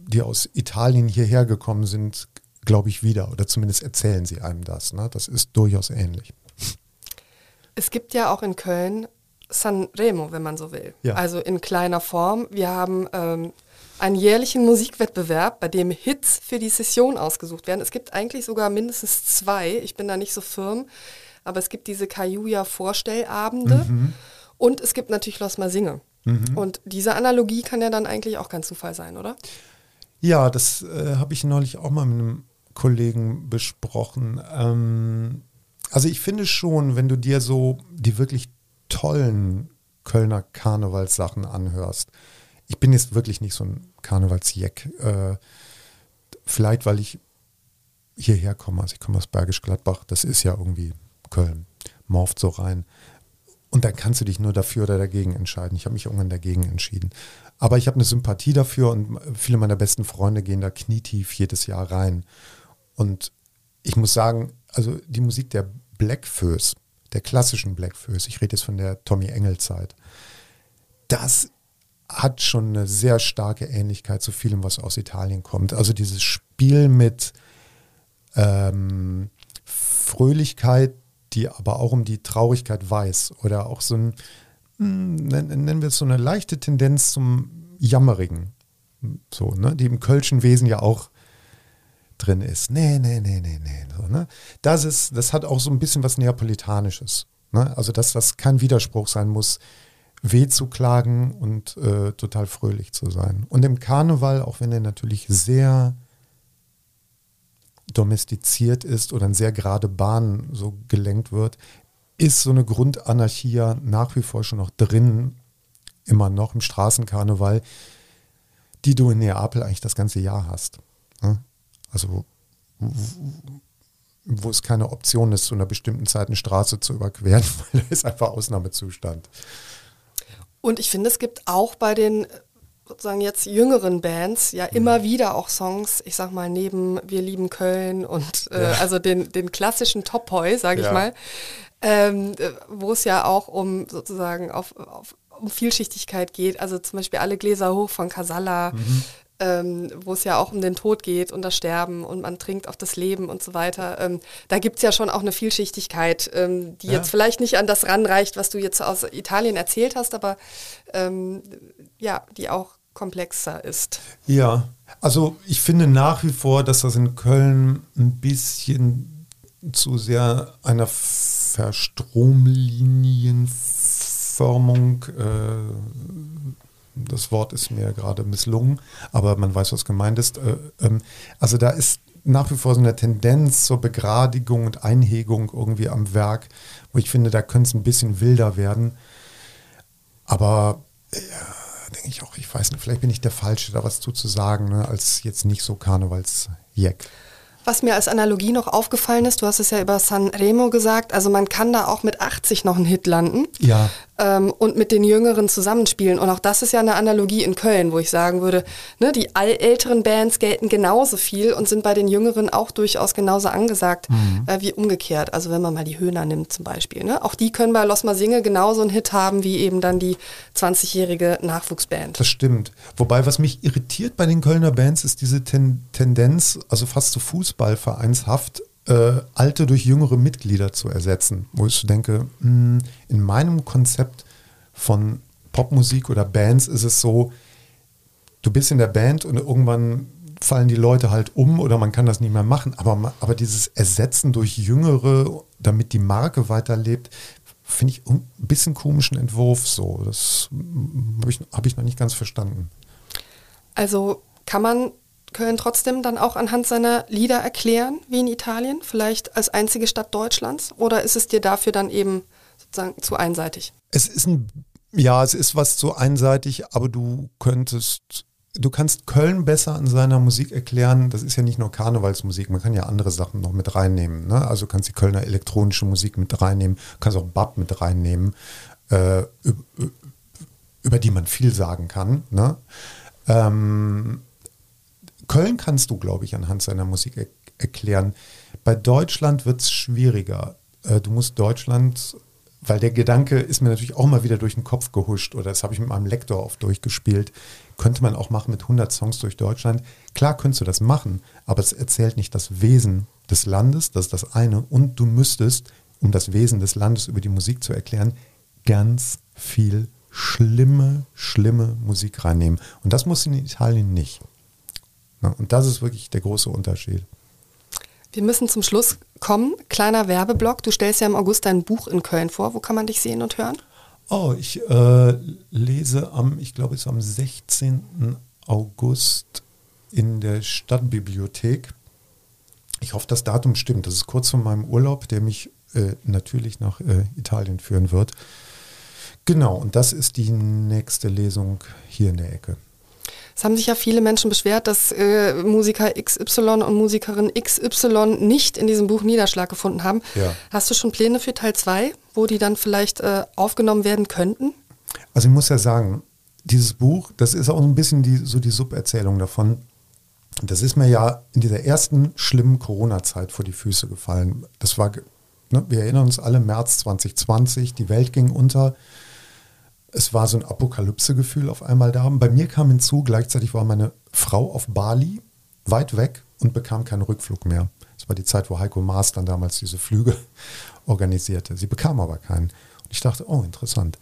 [SPEAKER 1] die aus Italien hierher gekommen sind, glaube ich, wieder. Oder zumindest erzählen sie einem das. Ne? Das ist durchaus ähnlich.
[SPEAKER 3] Es gibt ja auch in Köln Sanremo, wenn man so will. Ja. Also in kleiner Form. Wir haben ähm, einen jährlichen Musikwettbewerb, bei dem Hits für die Session ausgesucht werden. Es gibt eigentlich sogar mindestens zwei. Ich bin da nicht so firm. Aber es gibt diese Kajuja-Vorstellabende mhm. und es gibt natürlich Los Mal Singe. Mhm. Und diese Analogie kann ja dann eigentlich auch kein Zufall sein, oder?
[SPEAKER 1] Ja, das äh, habe ich neulich auch mal mit einem Kollegen besprochen. Ähm, also ich finde schon, wenn du dir so die wirklich tollen Kölner Karnevalssachen anhörst, ich bin jetzt wirklich nicht so ein Karnevalsjeck. Äh, vielleicht, weil ich hierher komme, also ich komme aus Bergisch Gladbach, das ist ja irgendwie Köln, morpht so rein. Und dann kannst du dich nur dafür oder dagegen entscheiden. Ich habe mich irgendwann dagegen entschieden. Aber ich habe eine Sympathie dafür und viele meiner besten Freunde gehen da knietief jedes Jahr rein. Und ich muss sagen, also die Musik der Blackfoes, der klassischen Blackfoes, ich rede jetzt von der Tommy Engel Zeit, das hat schon eine sehr starke Ähnlichkeit zu vielem, was aus Italien kommt. Also dieses Spiel mit ähm, Fröhlichkeit, die aber auch um die Traurigkeit weiß oder auch so ein, hm, nennen wir es so eine leichte Tendenz zum Jammerigen, so, ne, die im Kölschen Wesen ja auch drin ist. Nee, nee, nee, nee, nee. So, ne? Das ist, das hat auch so ein bisschen was Neapolitanisches. Ne? Also, dass das kein Widerspruch sein muss, weh zu klagen und äh, total fröhlich zu sein. Und im Karneval, auch wenn er natürlich sehr domestiziert ist oder in sehr gerade Bahnen so gelenkt wird, ist so eine Grundanarchie nach wie vor schon noch drin, immer noch im Straßenkarneval, die du in Neapel eigentlich das ganze Jahr hast. Ne? Also wo es keine Option ist, zu einer bestimmten Zeit eine Straße zu überqueren, <laughs> weil da ist einfach Ausnahmezustand.
[SPEAKER 3] Und ich finde, es gibt auch bei den sozusagen jetzt jüngeren Bands ja mhm. immer wieder auch Songs, ich sag mal, neben Wir lieben Köln und äh, ja. also den, den klassischen Top-Boy, sage ich ja. mal, ähm, äh, wo es ja auch um sozusagen auf, auf um Vielschichtigkeit geht. Also zum Beispiel alle Gläser hoch von Casalla, mhm ähm, wo es ja auch um den Tod geht und das Sterben und man trinkt auf das Leben und so weiter. Ähm, da gibt es ja schon auch eine Vielschichtigkeit, ähm, die ja. jetzt vielleicht nicht an das ranreicht, was du jetzt aus Italien erzählt hast, aber ähm, ja, die auch komplexer ist.
[SPEAKER 1] Ja, also ich finde nach wie vor, dass das in Köln ein bisschen zu sehr einer Verstromlinienformung äh, das Wort ist mir gerade misslungen, aber man weiß, was gemeint ist. Äh, ähm, also da ist nach wie vor so eine Tendenz zur Begradigung und Einhegung irgendwie am Werk, wo ich finde, da könnte es ein bisschen wilder werden. Aber ja, denke ich auch, ich weiß nicht, vielleicht bin ich der Falsche, da was zu, zu sagen, ne, als jetzt nicht so Karnevalsjack.
[SPEAKER 3] Was mir als Analogie noch aufgefallen ist, du hast es ja über Sanremo gesagt, also man kann da auch mit 80 noch einen Hit landen.
[SPEAKER 1] Ja.
[SPEAKER 3] Ähm, und mit den Jüngeren zusammenspielen. Und auch das ist ja eine Analogie in Köln, wo ich sagen würde, ne, die älteren Bands gelten genauso viel und sind bei den Jüngeren auch durchaus genauso angesagt mhm. äh, wie umgekehrt. Also wenn man mal die Höhner nimmt zum Beispiel. Ne? Auch die können bei Los Singe genauso einen Hit haben wie eben dann die 20-jährige Nachwuchsband.
[SPEAKER 1] Das stimmt. Wobei, was mich irritiert bei den Kölner Bands, ist diese Ten Tendenz, also fast zu so Fußballvereinshaft, äh, alte durch jüngere Mitglieder zu ersetzen. Wo ich denke, mh, hm, in meinem Konzept von Popmusik oder Bands ist es so, du bist in der Band und irgendwann fallen die Leute halt um oder man kann das nicht mehr machen. Aber, aber dieses Ersetzen durch Jüngere, damit die Marke weiterlebt, finde ich ein bisschen komischen Entwurf so. Das habe ich, hab ich noch nicht ganz verstanden.
[SPEAKER 3] Also kann man Köln trotzdem dann auch anhand seiner Lieder erklären, wie in Italien, vielleicht als einzige Stadt Deutschlands? Oder ist es dir dafür dann eben sozusagen zu einseitig?
[SPEAKER 1] Es ist ein, ja, es ist was zu einseitig, aber du könntest, du kannst Köln besser an seiner Musik erklären. Das ist ja nicht nur Karnevalsmusik, man kann ja andere Sachen noch mit reinnehmen. Ne? Also kannst die Kölner elektronische Musik mit reinnehmen, kannst auch Bab mit reinnehmen, äh, über, die man viel sagen kann. Ne? Ähm, Köln kannst du, glaube ich, anhand seiner Musik er erklären. Bei Deutschland wird es schwieriger. Äh, du musst Deutschland, weil der Gedanke ist mir natürlich auch mal wieder durch den Kopf gehuscht oder das habe ich mit meinem Lektor oft durchgespielt. Könnte man auch machen mit 100 Songs durch Deutschland. Klar könntest du das machen, aber es erzählt nicht das Wesen des Landes, das ist das eine. Und du müsstest, um das Wesen des Landes über die Musik zu erklären, ganz viel schlimme, schlimme Musik reinnehmen. Und das muss in Italien nicht. Und das ist wirklich der große Unterschied.
[SPEAKER 3] Wir müssen zum Schluss kommen. Kleiner Werbeblock. Du stellst ja im August dein Buch in Köln vor. Wo kann man dich sehen und hören?
[SPEAKER 1] Oh, ich äh, lese am, ich glaube, es ist am 16. August in der Stadtbibliothek. Ich hoffe, das Datum stimmt. Das ist kurz vor meinem Urlaub, der mich äh, natürlich nach äh, Italien führen wird. Genau, und das ist die nächste Lesung hier in der Ecke.
[SPEAKER 3] Es haben sich ja viele Menschen beschwert, dass äh, Musiker XY und Musikerin XY nicht in diesem Buch Niederschlag gefunden haben. Ja. Hast du schon Pläne für Teil 2, wo die dann vielleicht äh, aufgenommen werden könnten?
[SPEAKER 1] Also ich muss ja sagen, dieses Buch, das ist auch ein bisschen die, so die Suberzählung davon. Das ist mir ja in dieser ersten schlimmen Corona-Zeit vor die Füße gefallen. Das war, ne, wir erinnern uns alle, März 2020, die Welt ging unter es war so ein Apokalypse-Gefühl auf einmal da. Bei mir kam hinzu, gleichzeitig war meine Frau auf Bali, weit weg und bekam keinen Rückflug mehr. Das war die Zeit, wo Heiko Maas dann damals diese Flüge <laughs> organisierte. Sie bekam aber keinen. Und ich dachte, oh, interessant.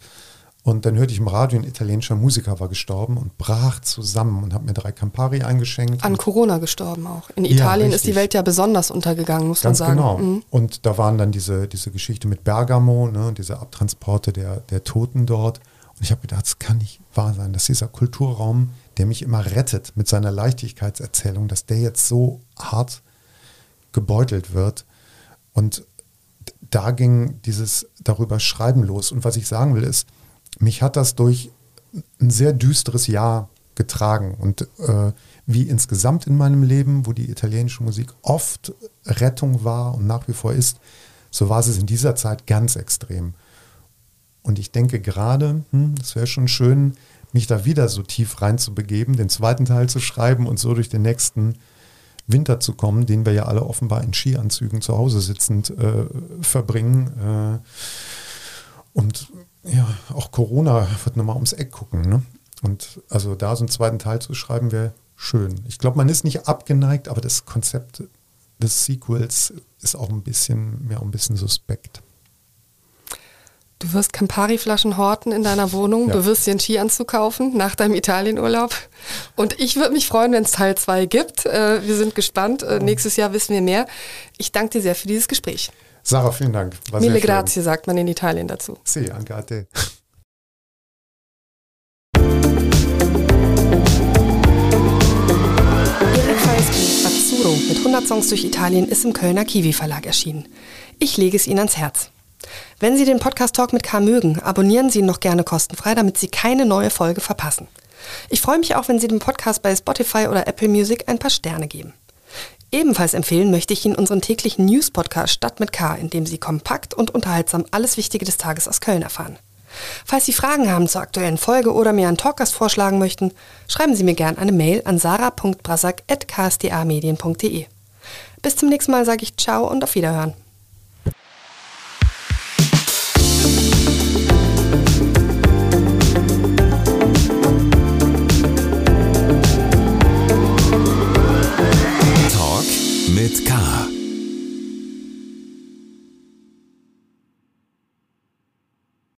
[SPEAKER 1] Und dann hörte ich im Radio, ein italienischer Musiker war gestorben und brach zusammen und hat mir drei Campari eingeschenkt.
[SPEAKER 3] An Corona gestorben auch. In Italien ja, ist die Welt ja besonders untergegangen, muss Ganz man sagen.
[SPEAKER 1] Genau. Mhm. Und da waren dann diese, diese Geschichte mit Bergamo, ne, diese Abtransporte der, der Toten dort. Und ich habe gedacht, es kann nicht wahr sein, dass dieser Kulturraum, der mich immer rettet mit seiner Leichtigkeitserzählung, dass der jetzt so hart gebeutelt wird. Und da ging dieses darüber Schreiben los. Und was ich sagen will, ist, mich hat das durch ein sehr düsteres Jahr getragen. Und äh, wie insgesamt in meinem Leben, wo die italienische Musik oft Rettung war und nach wie vor ist, so war es in dieser Zeit ganz extrem. Und ich denke gerade, hm, es wäre schon schön, mich da wieder so tief reinzubegeben, den zweiten Teil zu schreiben und so durch den nächsten Winter zu kommen, den wir ja alle offenbar in Skianzügen zu Hause sitzend äh, verbringen. Äh, und ja, auch Corona wird nochmal ums Eck gucken. Ne? Und also da so einen zweiten Teil zu schreiben, wäre schön. Ich glaube, man ist nicht abgeneigt, aber das Konzept des Sequels ist auch ein bisschen, mir auch ein bisschen suspekt.
[SPEAKER 3] Du wirst Campari-Flaschen horten in deiner Wohnung. Ja. Du wirst dir einen Skianzug kaufen nach deinem Italienurlaub. Und ich würde mich freuen, wenn es Teil 2 gibt. Äh, wir sind gespannt. Äh, nächstes Jahr wissen wir mehr. Ich danke dir sehr für dieses Gespräch.
[SPEAKER 1] Sarah, vielen Dank.
[SPEAKER 3] War Mille grazie, sagt man in Italien dazu.
[SPEAKER 1] Si, anche a te.
[SPEAKER 3] Azzurro mit 100 Songs durch Italien ist im Kölner Kiwi Verlag erschienen. Ich lege es Ihnen ans Herz. Wenn Sie den Podcast Talk mit K mögen, abonnieren Sie ihn noch gerne kostenfrei, damit Sie keine neue Folge verpassen. Ich freue mich auch, wenn Sie dem Podcast bei Spotify oder Apple Music ein paar Sterne geben. Ebenfalls empfehlen möchte ich Ihnen unseren täglichen News-Podcast Stadt mit K, in dem Sie kompakt und unterhaltsam alles Wichtige des Tages aus Köln erfahren.
[SPEAKER 4] Falls Sie Fragen haben zur aktuellen Folge oder mir einen Talkgast vorschlagen möchten, schreiben Sie mir gerne eine Mail an sarah.brasak.ksda-medien.de. Bis zum nächsten Mal sage ich Ciao und auf Wiederhören.